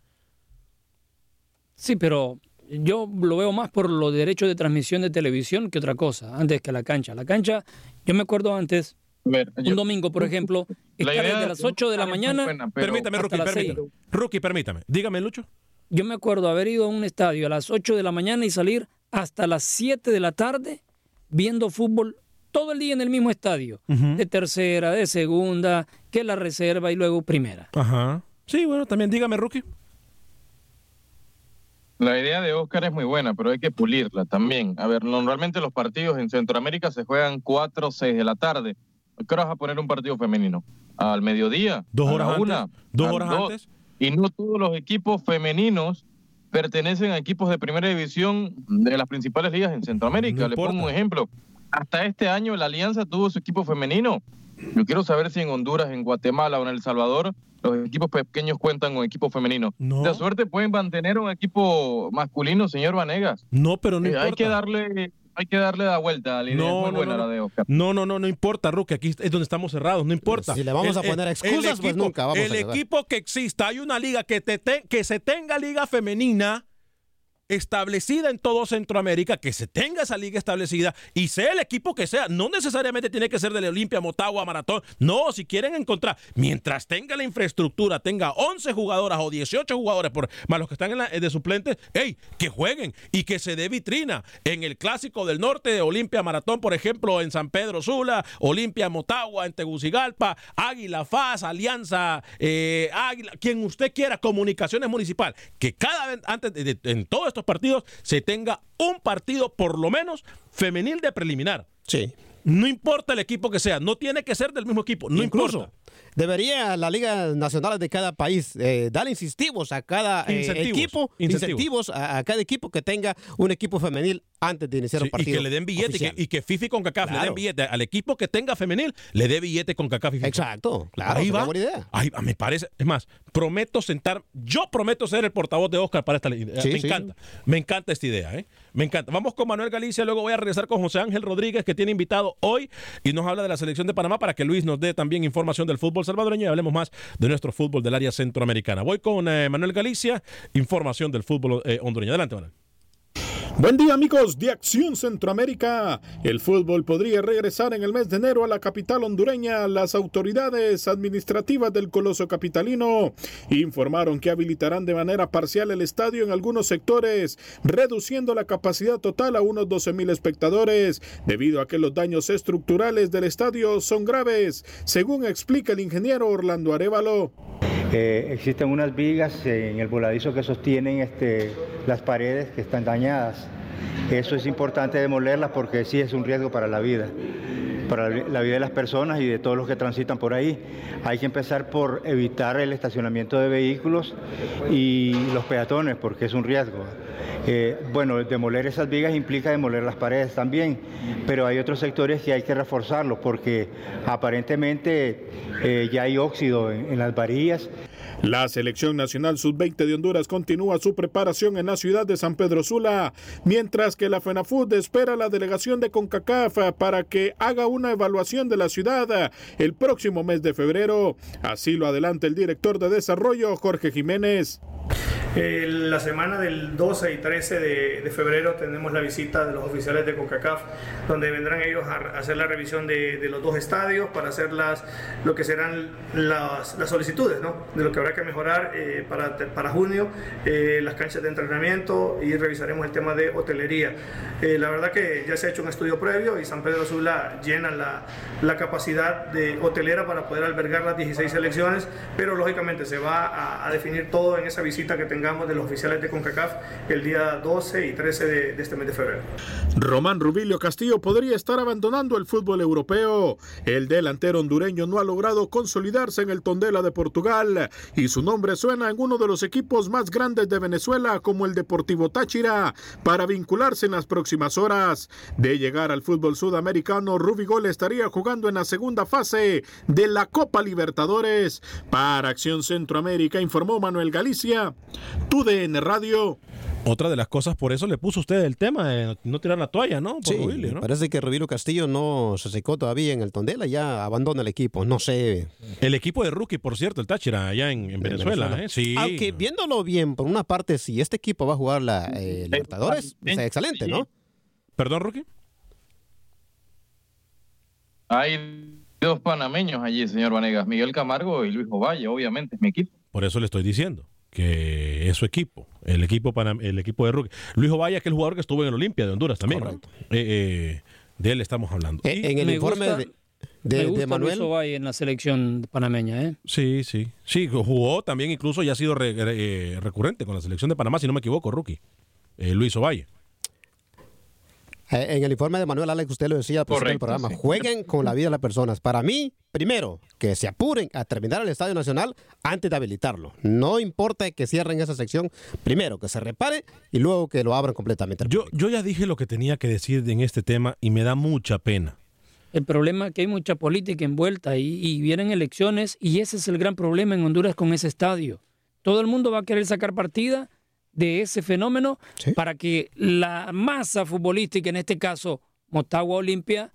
D: Sí, pero yo lo veo más por los derechos de transmisión de televisión que otra cosa, antes que la cancha. La cancha, yo me acuerdo antes, un domingo, por ejemplo,
C: La
D: estar
C: idea
D: desde las
C: de
D: 8 de la
C: muy
D: mañana.
C: buena, pero-
A: Permítame, Rookie, permítame. Rookie, permítame. Dígame, Lucho.
D: Yo me acuerdo haber ido a un estadio a las 8 de la mañana y salir hasta las 7 de la tarde viendo fútbol todo el día en el mismo estadio. De tercera, de segunda, que la reserva y luego primera.
A: Ajá. Sí, bueno, también dígame, Rookie.
C: La idea de Oscar es muy buena, pero hay que pulirla también. A ver, normalmente los partidos en Centroamérica se juegan 4 o 6 de la tarde. ¿A ¿Qué vas a poner un partido femenino? ¿Al mediodía?
A: Dos
C: ¿A
A: horas antes?
C: una?
A: ¿Dos
C: ¿A
A: horas
C: dos?
A: antes?
C: Y no todos los equipos femeninos pertenecen a equipos de primera división de las principales ligas en Centroamérica.
A: No
C: Le pongo un ejemplo. Hasta este año la Alianza tuvo su equipo femenino. Yo quiero saber si en Honduras, en Guatemala o en El Salvador los equipos pequeños cuentan con equipo femenino.
A: No.
C: De suerte pueden mantener un equipo masculino, señor Vanegas.
A: No, pero no
C: Eh,
A: importa.
C: hay que darle hay que darle la vuelta a la idea. es
A: No,
C: muy
A: no,
C: buena
A: no,
C: la de Oscar.
A: No, no, no, no importa, Rookie. Aquí es donde estamos cerrados, no importa.
E: Si le vamos a poner excusas, pues nunca vamos a
A: El equipo que exista, hay una liga que, te, te- que se tenga liga femenina establecida en todo Centroamérica, que se tenga esa liga establecida y sea el equipo que sea, no necesariamente tiene que ser de Olimpia, Motagua, Maratón, no, si quieren encontrar, mientras tenga la infraestructura, tenga 11 jugadoras o 18 jugadores por, más los que están en la- de suplentes, hey, que jueguen y que se dé vitrina en el clásico del norte de Olimpia Maratón, por ejemplo, en San Pedro Sula, Olimpia Motagua, en Tegucigalpa, Águila Faz, Alianza eh, Águila, quien usted quiera, comunicaciones municipal, que cada vez antes en todos estos partidos se tenga un partido por lo menos femenil de preliminar.
E: Sí.
A: No importa el equipo que sea, no tiene que ser del mismo equipo, no
E: Incluso,
A: importa.
E: Debería la Liga Nacional de cada país eh, dar incentivos a cada eh,
A: Incentivos,
E: equipo,
A: incentivos.
E: incentivos a, a cada equipo que tenga un equipo femenil antes de iniciar
A: Sí,
E: un
A: y
E: partido.
A: que le den billete y que, y que Fifi con CACAF le den
E: Claro.
A: billete al equipo que tenga femenil, le dé billete con CACAF y.
E: Exacto, claro,
A: Ahí va.
E: buena idea.
A: Ahí va, me parece. Es más, prometo sentar, yo prometo ser el portavoz de Oscar para esta idea.
E: Sí,
A: me
E: sí.
A: encanta, me encanta esta idea, ¿eh? Me encanta. Vamos con Manuel Galicia, luego voy a regresar con José Ángel Rodríguez, que tiene invitado hoy y nos habla de la selección de Panamá para que Luis nos dé también información del fútbol salvadoreño y hablemos más de nuestro fútbol del área centroamericana. Voy con eh, Manuel Galicia, información del fútbol eh, hondureño. Adelante, Manuel.
L: Buen día amigos de Acción Centroamérica. El fútbol podría regresar en el mes de enero a la capital hondureña. Las autoridades administrativas del Coloso Capitalino informaron que habilitarán de manera parcial el estadio en algunos sectores, reduciendo la capacidad total a unos 12 mil espectadores, debido a que los daños estructurales del estadio son graves, según explica el ingeniero Orlando Arevalo.
M: Eh, existen unas vigas en el voladizo que sostienen este, las paredes que están dañadas. Eso es importante demolerlas porque sí es un riesgo para la vida, para la vida de las personas y de todos los que transitan por ahí. Hay que empezar por evitar el estacionamiento de vehículos y los peatones porque es un riesgo. Eh, bueno, demoler esas vigas implica demoler las paredes también, pero hay otros sectores que hay que reforzarlos porque aparentemente eh, ya hay óxido en, en las varillas.
L: La selección nacional sub-20 de Honduras continúa su preparación en la ciudad de San Pedro Sula, mientras que la FENAFUT espera a la delegación de CONCACAF para que haga una evaluación de la ciudad el próximo mes de febrero. Así lo adelanta el director de desarrollo, Jorge Jiménez.
N: Eh, la semana del 12 y 13 de, de febrero tenemos la visita de los oficiales de CONCACAF, donde vendrán ellos a hacer la revisión de, de los dos estadios para hacer las, lo que serán las, las solicitudes, ¿no? de lo que habrá que mejorar eh, para, para junio, eh, las canchas de entrenamiento y revisaremos el tema de hotelería. Eh, la verdad que ya se ha hecho un estudio previo y San Pedro Sula llena la, la capacidad de hotelera para poder albergar las 16 selecciones, pero lógicamente se va a, a definir todo en esa visita que tengamos de los oficiales de CONCACAF el día 12 y 13 de, de este mes de febrero.
L: Román Rubilio Castillo podría estar abandonando el fútbol europeo. El delantero hondureño no ha logrado consolidarse en el Tondela de Portugal y su nombre suena en uno de los equipos más grandes de Venezuela como el Deportivo Táchira para vincularse en las próximas horas. De llegar al fútbol sudamericano, Rubigol estaría jugando en la segunda fase de la Copa Libertadores. Para Acción Centroamérica informó Manuel Galicia, TUDN Radio.
A: Otra de las cosas, por eso le puso usted el tema de no tirar la toalla, ¿no? Por
E: Sí,
A: Rubilio, ¿no?
E: parece que Rubilo Castillo no se secó todavía en el Tondela, ya abandona el equipo, no sé.
A: El equipo de rookie, por cierto, el Táchira, allá en, en Venezuela, ¿eh? Sí.
E: Aunque viéndolo bien, por una parte, si este equipo va a jugar la eh, Libertadores, es excelente, ¿no?
A: Perdón, rookie.
C: Hay dos panameños allí, señor Vanegas, Miguel Camargo y Luis Ovalle, obviamente, es mi equipo.
A: Por eso le estoy diciendo que es su equipo, el equipo panam- el equipo de rookie. Luis Ovalla, que es el jugador que estuvo en el Olimpia de Honduras también. Eh, eh, de él estamos hablando.
E: Eh, en el
D: Me
E: informe
D: gusta-
E: de, de-
D: me
E: de
D: gusta
E: Manuel.
D: Luis Ovalle en la selección panameña, ¿eh?
A: Sí, sí. Sí, jugó también, incluso ya ha sido re- re- eh, recurrente con la selección de Panamá, si no me equivoco, rookie. Eh, Luis Ovalle.
E: Eh, En el informe de Manuel Alex, usted lo decía al principio del programa,
A: sí.
E: jueguen con la vida de las personas. Para mí, primero, que se apuren a terminar el Estadio Nacional antes de habilitarlo. No importa que cierren esa sección, primero que se repare y luego que lo abran completamente.
A: Yo, yo ya dije lo que tenía que decir en este tema y me da mucha pena.
D: El problema es que hay mucha política envuelta y, y vienen elecciones y ese es el gran problema en Honduras con ese estadio. Todo el mundo va a querer sacar partida de ese fenómeno para que la masa futbolística, en este caso Motagua Olimpia,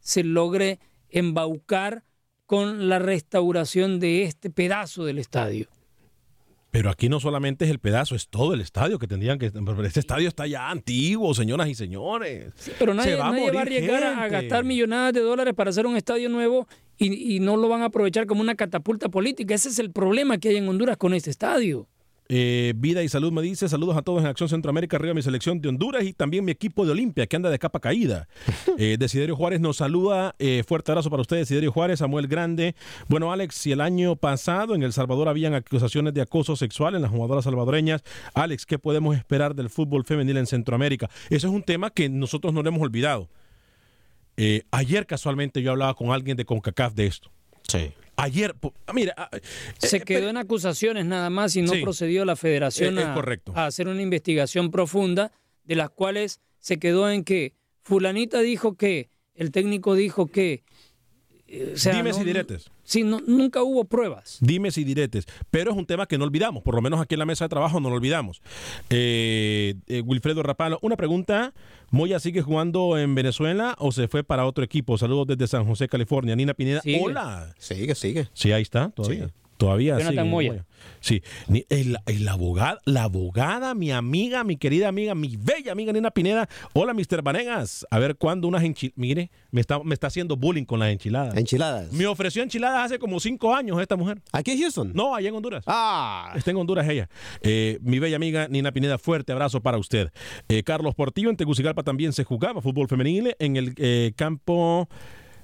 D: se logre embaucar con la restauración de este pedazo del estadio.
A: Pero aquí no solamente es el pedazo, es todo el estadio que tendrían que... Este estadio está ya antiguo, señoras y señores.
D: Pero nadie,
A: Se va a
D: va a arriesgar a- gastar millonadas de dólares para hacer un estadio nuevo y, y no lo van a aprovechar como una catapulta política. Ese es el problema que hay en Honduras con este estadio.
A: Eh, Vida y Salud me dice, saludos a todos en Acción Centroamérica, arriba mi selección de Honduras y también mi equipo de Olimpia que anda de capa caída. Eh, Desiderio Juárez nos saluda, eh, fuerte abrazo para ustedes, Desiderio Juárez, Samuel Grande. Bueno, Alex, si el año pasado en El Salvador habían acusaciones de acoso sexual en las jugadoras salvadoreñas, Alex, ¿qué podemos esperar del fútbol femenil en Centroamérica? Eso es un tema que nosotros no lo hemos olvidado. Ayer casualmente yo hablaba con alguien de CONCACAF de esto.
E: Sí.
A: Ayer, mira, ah,
D: Se
A: eh,
D: quedó en acusaciones nada más y no
A: Sí.
D: procedió la federación
A: Eh, es
D: a,
A: correcto.
D: a hacer una investigación profunda, de las cuales se quedó en que fulanita dijo que, el técnico dijo que... o sea,
A: Dimes
D: no-
A: y diretes.
D: Sí, no- nunca hubo pruebas.
A: Dimes y diretes. Pero es un tema que no olvidamos, por lo menos aquí en la mesa de trabajo no lo olvidamos. Eh, eh, Wilfredo Rapalo, una pregunta. ¿Moya sigue jugando en Venezuela o se fue para otro equipo? Saludos desde San José, California. Nina Pineda,
E: Sigue.
A: hola.
E: Sigue, sigue.
A: Sí, ahí está, todavía. Todavía
D: Jonathan
A: sigue
D: Moya.
A: Sí, Ni- el, el abogado, la abogada, mi amiga, mi querida amiga, mi bella amiga Nina Pineda. Hola, Mr. Vanegas. A ver cuándo unas enchiladas. Mire, me está, me está haciendo bullying con las enchiladas.
E: Enchiladas.
A: Me ofreció enchiladas hace como cinco años esta mujer.
E: ¿Aquí en Houston?
A: No, allá en Honduras.
E: Ah.
A: Está en Honduras ella. Eh, mi bella amiga Nina Pineda, fuerte abrazo para usted. Eh, Carlos Portillo, en Tegucigalpa también se jugaba fútbol femenil en el eh, campo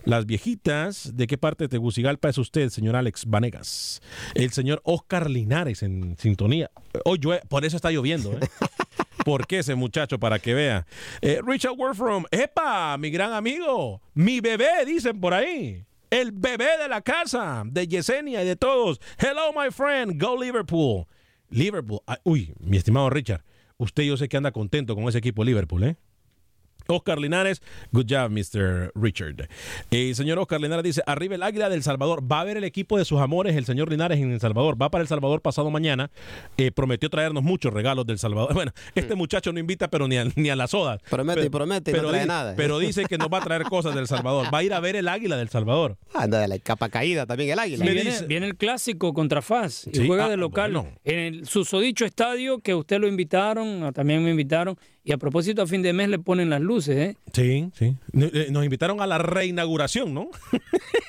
A: Las Viejitas. ¿De qué parte de Tegucigalpa es usted, señor Alex Vanegas? El señor Oscar Linares en sintonía. Hoy llue- por eso está lloviendo, ¿eh? ¿Por qué ese muchacho? Para que vea. Eh, Richard Worfrom, ¡epa! Mi gran amigo. Mi bebé, dicen por ahí. El bebé de la casa, de Yesenia y de todos. Hello, my friend. Go Liverpool. Liverpool. Uy, mi estimado Richard. Usted yo sé que anda contento con ese equipo Liverpool, ¿eh? Oscar Linares, good job, Mr. Richard. El señor Oscar Linares dice, arriba el águila del Salvador. Va a ver el equipo de sus amores, el señor Linares en El Salvador. Va para El Salvador pasado mañana. Eh, prometió traernos muchos regalos del Salvador. Bueno, este muchacho no invita, pero ni a, ni a las sodas.
E: Promete y
A: Pero-
E: promete y no
A: pero
E: trae nada.
A: Pero dice que nos va a traer cosas del Salvador. Va a ir a ver el águila del Salvador.
E: Anda de la capa caída también el águila.
D: Y viene, viene el clásico contra FAS y
A: Sí,
D: juega
A: ah,
D: de local
A: bueno.
D: en el susodicho estadio que usted lo invitaron, ah, también me invitaron. Y a propósito, a fin de mes le ponen las luces, ¿eh?
A: Sí, sí. Eh, Nos invitaron a la reinauguración, ¿no?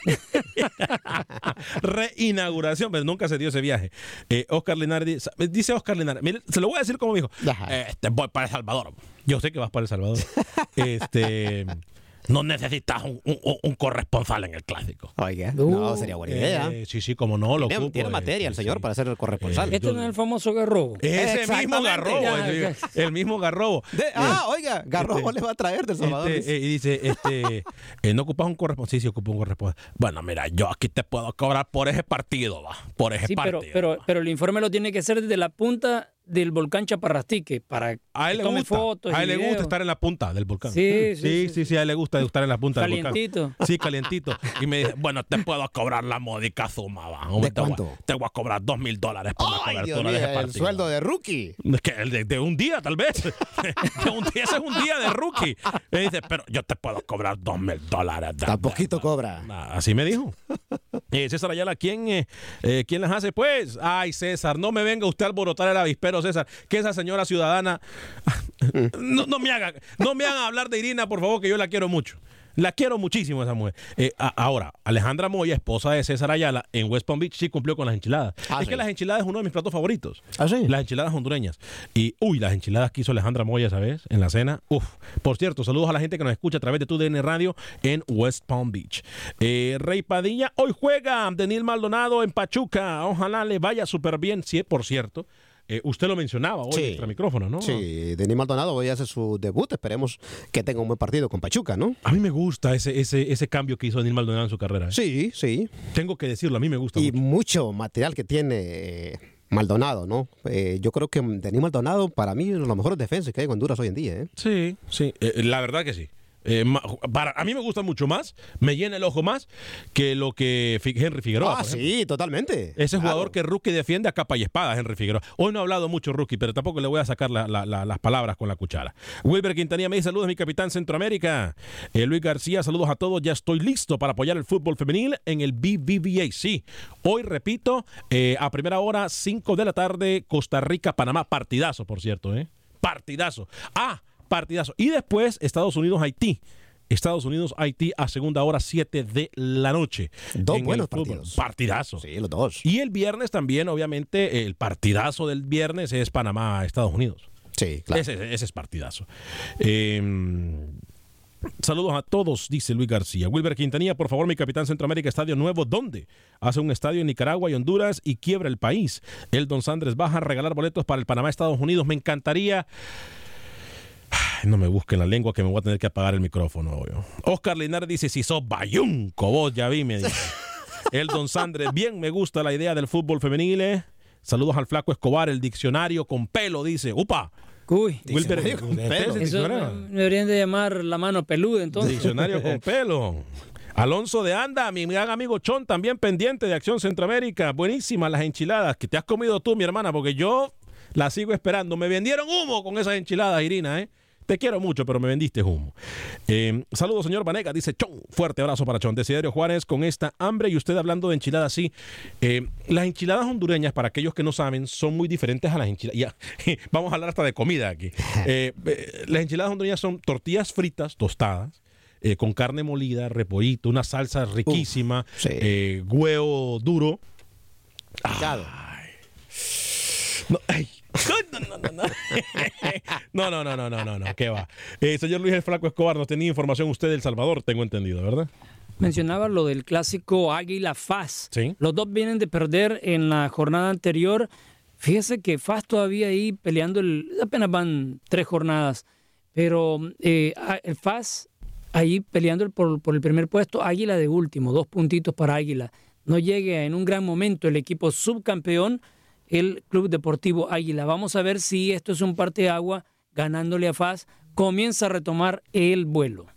A: reinauguración, pero nunca se dio ese viaje. Eh, Oscar Linares dice, dice Oscar Linares, mire, se lo voy a decir como me dijo. Este, voy para El Salvador. Yo sé que vas para El Salvador. este, no necesitas un, un- un corresponsal en el clásico.
E: Oiga, no, sería buena idea.
A: Eh, sí, sí, como no, lo
E: Tiene,
A: ocupo,
E: tiene
A: eh,
E: materia el
A: sí,
E: señor
A: sí.
E: para ser el corresponsal.
D: Este no es el famoso garrobo.
A: Ese mismo garrobo,
D: Ya,
A: el,
D: ya.
A: el mismo garrobo.
E: De- ah, oiga, Garrobo le va a traer del Salvador.
A: Este,
E: dice.
A: eh, y dice, este, eh, no ocupas un corresponsal. Sí, sí, ocupo un corresponsal. Bueno, mira, yo aquí te puedo cobrar por ese partido, va. Por ese
D: Sí, pero,
A: partido.
D: pero, pero el informe lo tiene que hacer desde la punta del volcán Chaparrastique para
A: a él
D: que
A: le
D: tome
A: gusta,
D: fotos.
A: a él le gusta estar en la punta del volcán.
D: Sí, sí,
A: sí,
D: sí.
A: sí, sí, a él le gusta estar en la punta del volcán.
D: Calientito.
A: Sí, calientito. Y me dice, bueno, te puedo cobrar la módica suma, va.
E: ¿De
A: te, voy,
E: cuánto?
A: te voy a cobrar dos mil dólares por la cobertura
E: Dios
A: de ese
E: el
A: partido.
E: sueldo de rookie.
A: Es que el de, de un día, tal vez. De un día, ese es un día de rookie. Me dice, pero yo te puedo cobrar dos mil dólares.
E: Tan poquito cobra.
A: Ah, Así me dijo. Eh, César Ayala, ¿quién, eh, eh, ¿quién las hace? Pues, ay, César, no me venga usted a alborotar el César, que esa señora ciudadana, no, no me haga, no me hagan hablar de Irina, por favor, que yo la quiero mucho. La quiero muchísimo esa mujer. Eh, a- ahora, Alejandra Moya, esposa de César Ayala, en West Palm Beach sí cumplió con las enchiladas.
E: Ah,
A: es
E: sí.
A: que las enchiladas es uno de mis platos favoritos.
E: ¿Ah, sí?
A: Las enchiladas hondureñas. Y, uy, las enchiladas que hizo Alejandra Moya, ¿sabes? En la cena. Uf. Por cierto, saludos a la gente que nos escucha a través de tu DN Radio en West Palm Beach. Eh, Rey Padilla, hoy juega Denil Maldonado en Pachuca. Ojalá le vaya súper bien. Sí, por cierto. Eh, usted lo mencionaba hoy
E: Sí.
A: extra micrófono, ¿no?
E: Sí, Denis Maldonado hoy hace su debut. Esperemos que tenga un buen partido con Pachuca, ¿no?
A: A mí me gusta ese, ese, ese cambio que hizo Denil Maldonado en su carrera. ¿eh?
E: Sí, sí.
A: Tengo que decirlo, a mí me gusta
E: Y
A: mucho.
E: mucho material que tiene eh, Maldonado, ¿no? Eh, yo creo que Denis Maldonado, para mí, es uno de los mejores defensas que hay en Honduras hoy en día, ¿eh?
A: Sí, sí, eh, la verdad que sí. Eh, para, a mí me gusta mucho más, me llena el ojo más que lo que Henry Figueroa.
E: Ah, sí, totalmente.
A: Ese
E: Claro.
A: jugador que Rookie defiende a capa y espada, Henry Figueroa. Hoy no ha hablado mucho Rookie, pero tampoco le voy a sacar la- la- la- las palabras con la cuchara. Wilber Quintanilla me dice saludos, mi capitán Centroamérica. Eh, Luis García, saludos a todos. Ya estoy listo para apoyar el fútbol femenil en el BBVA. Sí, hoy repito, eh, a primera hora, 5 de la tarde, Costa Rica, Panamá. Partidazo, por cierto, ¿eh? Partidazo. Ah, partidazo. Y después, Estados Unidos, Haití. Estados Unidos, Haití a segunda hora, 7 de la noche.
E: Dos buenos partidos.
A: Partidazo.
E: Sí, los dos.
A: Y el viernes también, obviamente, el partidazo del viernes es Panamá-Estados Unidos.
E: Sí, claro.
A: Ese, ese es partidazo. Eh, saludos a todos, dice Luis García. Wilber Quintanilla, por favor, mi capitán Centroamérica, Estadio Nuevo, ¿dónde? Hace un estadio en Nicaragua y Honduras y quiebra el país. El Don Sandres baja a regalar boletos para el Panamá-Estados Unidos. Me encantaría... No me busquen la lengua que me voy a tener que apagar el micrófono. obvio. Oscar Linares dice, si sos bayunco, vos ya vi, me dice. El Don Sandre, bien me gusta la idea del fútbol femenil. eh. Saludos al flaco Escobar, el diccionario con pelo, dice. ¡Upa!
D: Uy,
A: Wilber,
E: Diccionario con
A: ¿este es
E: pelo.
D: Eso me deberían de llamar la mano peluda entonces.
A: Diccionario con pelo. Alonso de Anda, mi gran amigo Chon, también pendiente de Acción Centroamérica. Buenísimas las enchiladas que te has comido tú, mi hermana, porque yo las sigo esperando. Me vendieron humo con esas enchiladas, Irina, ¿eh? Te quiero mucho, pero me vendiste humo. Eh, saludos, señor Vanegas. Dice Chon. Fuerte abrazo para Chon. Desiderio Juárez con esta hambre y usted hablando de enchiladas, sí. Eh, las enchiladas hondureñas, para aquellos que no saben, son muy diferentes a las enchiladas. Ya, vamos a hablar hasta de comida aquí. Eh, eh, las enchiladas hondureñas son tortillas fritas, tostadas. eh, con carne molida, repollito, una salsa riquísima, eh, huevo duro. No, ay. No, no, no, no. No, no, no, no, no, ¿qué va? Eh, señor Luis el Flaco Escobar, nos tenía información usted de El Salvador, tengo entendido, ¿verdad?
D: Mencionaba lo del clásico Águila Faz.
A: Sí.
D: Los dos vienen de perder en la jornada anterior. Fíjese que Faz todavía ahí peleando, el, apenas van tres jornadas, pero eh, el Faz ahí peleando el- por, por el primer puesto, Águila de último, dos puntitos para Águila. No llegue en un gran momento el equipo subcampeón, el Club Deportivo Águila. Vamos a ver si esto es un parteagua, ganándole a Faz, comienza a retomar el vuelo.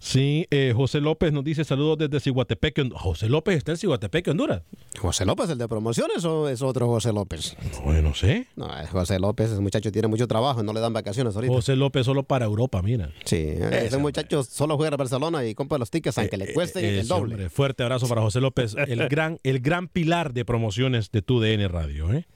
A: Sí, eh, José López nos dice saludos desde Ciguatepec. Hond- José López está en Ciguatepec, Honduras.
E: ¿José López, el de promociones o es otro José López?
A: Bueno, no sé.
E: No, es José López, ese muchacho tiene mucho trabajo, no le dan vacaciones ahorita.
A: José López solo para Europa, mira.
E: Sí, ese muchacho solo juega en Barcelona y compra los tickets aunque le cuesten
A: Ese
E: el doble.
A: hombre, fuerte abrazo para José López, el gran, el gran pilar de promociones de tu DN Radio. ¿eh?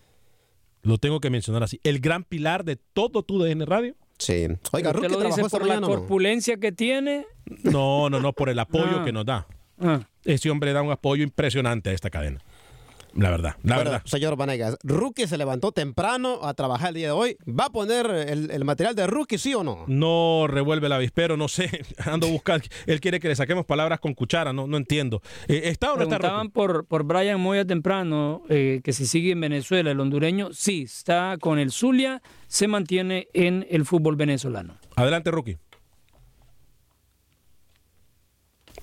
A: Lo tengo que mencionar así. El gran pilar de todo tu DN Radio.
E: Sí. Oiga,
D: ¿Usted
E: Rookie
D: lo dice por la corpulencia que tiene?
A: No, no, no, por el apoyo
D: Ah.
A: que nos da.
D: Ah.
A: Ese hombre da un apoyo impresionante a esta cadena. La verdad, la
E: Bueno,
A: verdad.
E: Señor Vanegas, Rookie se levantó temprano a trabajar el día de hoy. ¿Va a poner el, el material de Rookie, sí o no?
A: No revuelve el avispero, no sé. Ando buscando. Él quiere que le saquemos palabras con cuchara, no, no entiendo. Eh, ¿Está o no está
D: Preguntaban por, por Brian Moya temprano, eh, que si sigue en Venezuela, el hondureño, sí, está con el Zulia, se mantiene en el fútbol venezolano.
A: Adelante, Rookie.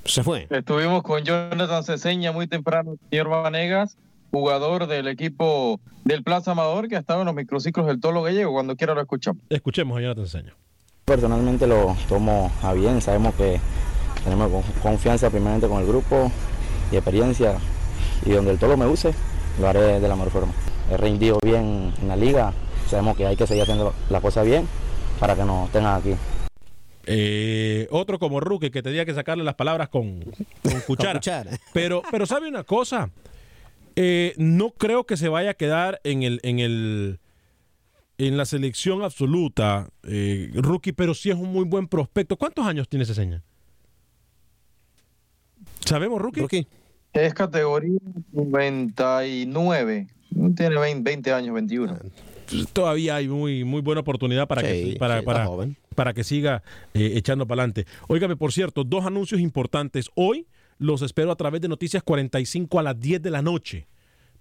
E: Se fue.
C: Estuvimos con Jonathan Ceseña muy temprano, señor Vanegas, jugador del equipo del Plaza Amador, que ha estado en los microciclos del Tolo Gallego. Cuando quiera lo escuchamos.
A: Escuchemos a Jonathan Ceseña.
O: Personalmente lo tomo a bien, sabemos que tenemos con- confianza primeramente con el grupo y experiencia y donde el tolo me use, lo haré de la mejor forma. He rendido bien en la liga, sabemos que hay que seguir haciendo la cosa bien para que nos tengan aquí.
A: Eh, otro como Rookie que tenía que sacarle las palabras con, con cuchara.
E: cuchara.
A: Pero, pero sabe una cosa, Eh, no creo que se vaya a quedar en el, en el, en la selección absoluta, eh, Rookie, pero sí es un muy buen prospecto. ¿Cuántos años tiene ese señor? ¿Sabemos, Rookie?
C: Es categoría 99. Tiene 20, 20 años, 21.
A: todavía hay muy, muy buena oportunidad para, que, para,
C: sí,
A: para, para que siga eh, echando para adelante. Óigame, por cierto, dos anuncios importantes. Hoy los espero a través de Noticias 45 a las 10 de la noche.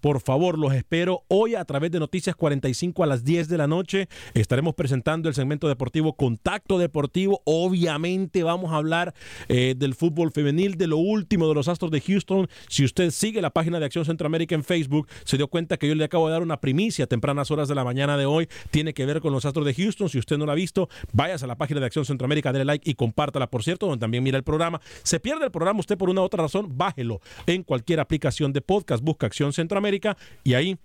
A: Por favor, los espero hoy a través de Noticias 45 a las 10 de la noche. Estaremos presentando el segmento deportivo Contacto Deportivo. Obviamente vamos a hablar eh, del fútbol femenil, de lo último de los Astros de Houston. Si usted sigue la página de Acción Centroamérica en Facebook, se dio cuenta que yo le acabo de dar una primicia a tempranas horas de la mañana de hoy. Tiene que ver con los Astros de Houston. Si usted no la ha visto, váyase a la página de Acción Centroamérica, dele like y compártala, por cierto, donde también mira el programa. Se pierde el programa usted por una u otra razón, bájelo en cualquier aplicación de podcast. Busca Acción Centroamérica y ahí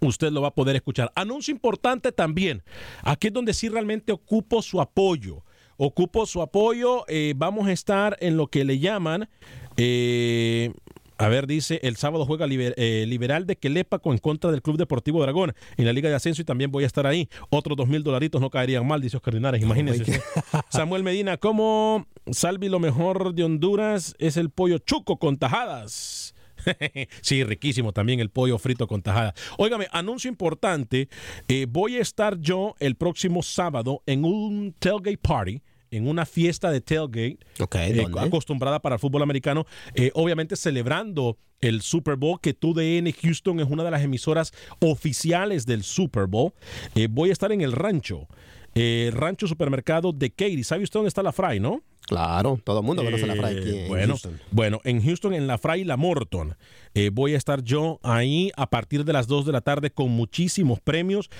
A: usted lo va a poder escuchar. Anuncio importante también. Aquí es donde sí realmente ocupo su apoyo. Ocupo su apoyo. eh, vamos a estar en lo que le llaman. eh, a ver, dice, el sábado juega Liber- eh, Liberal de Quelepaco en contra del Club Deportivo Dragón en la Liga de Ascenso y también voy a estar ahí. Otros dos mil dolaritos no caerían mal, dice Oscar Linares, imagínense. Samuel Medina, ¿cómo Salvi lo mejor de Honduras es el pollo chuco con tajadas? sí, riquísimo también el pollo frito con tajada. Óigame, anuncio importante. eh, voy a estar yo el próximo sábado en un tailgate party. En una fiesta de tailgate eh,
E: ¿dónde?
A: acostumbrada para el fútbol americano, eh, obviamente celebrando el Super Bowl, que TUDN Houston es una de las emisoras oficiales del Super Bowl. Eh, voy a estar en el rancho, eh, Rancho Supermercado de Katy. ¿Sabe usted dónde está la Fry, no?
E: Claro, todo el mundo conoce la Fry aquí
A: Eh,
E: en
A: bueno,
E: Houston.
A: bueno, en Houston, en la Fry y la Morton, eh, voy a estar yo ahí a partir de las 2 de la tarde con muchísimos premios.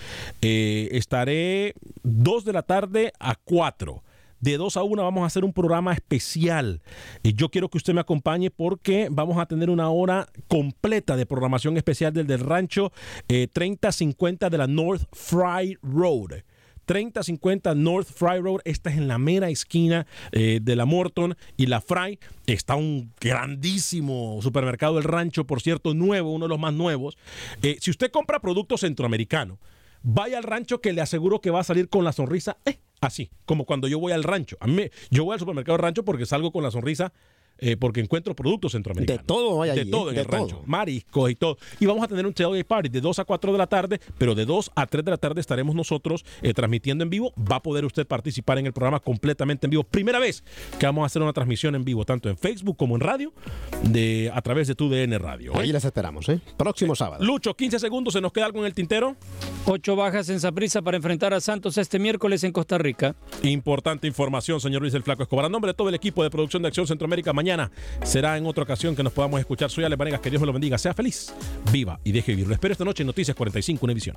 A: Eh, estaré 2 de la tarde a 4. De 2 a 1 vamos a hacer un programa especial. Y yo quiero que usted me acompañe porque vamos a tener una hora completa de programación especial del, del rancho eh, 3050 de la North Fry Road. 3050 North Fry Road. Esta es en la mera esquina eh, de la Morton y la Fry. Está un grandísimo supermercado del rancho, por cierto, nuevo, uno de los más nuevos. Eh, si usted compra productos centroamericanos, vaya al rancho que le aseguro que va a salir con la sonrisa eh, así, como cuando yo voy al rancho. A mí, yo voy al supermercado rancho porque salgo con la sonrisa. Eh, porque encuentro productos centroamericanos.
E: De todo hay
A: De
E: allí,
A: todo
E: ¿eh?
A: en
E: De
A: el rancho. Mariscos y todo. Y vamos a tener un tailgate party de 2 a 4 de la tarde, pero de 2 a 3 de la tarde estaremos nosotros eh, transmitiendo en vivo. Va a poder usted participar en el programa completamente en vivo. Primera vez que vamos a hacer una transmisión en vivo, tanto en Facebook como en radio, de, a través de tu DN Radio. ¿eh?
E: Ahí les esperamos, ¿eh? Próximo sábado.
A: Lucho, 15 segundos, ¿se nos queda algo en el tintero?
D: Ocho bajas en Saprissa para enfrentar a Santos este miércoles en Costa Rica.
A: Importante información, señor Luis el Flaco Escobar. A nombre de todo el equipo de producción de Acción Centroamérica, mañana será en otra ocasión que nos podamos escuchar. Soy Ale Vanegas, que Dios me lo bendiga. Sea feliz, viva y deje vivir. Lo espero esta noche en Noticias 45 Univisión.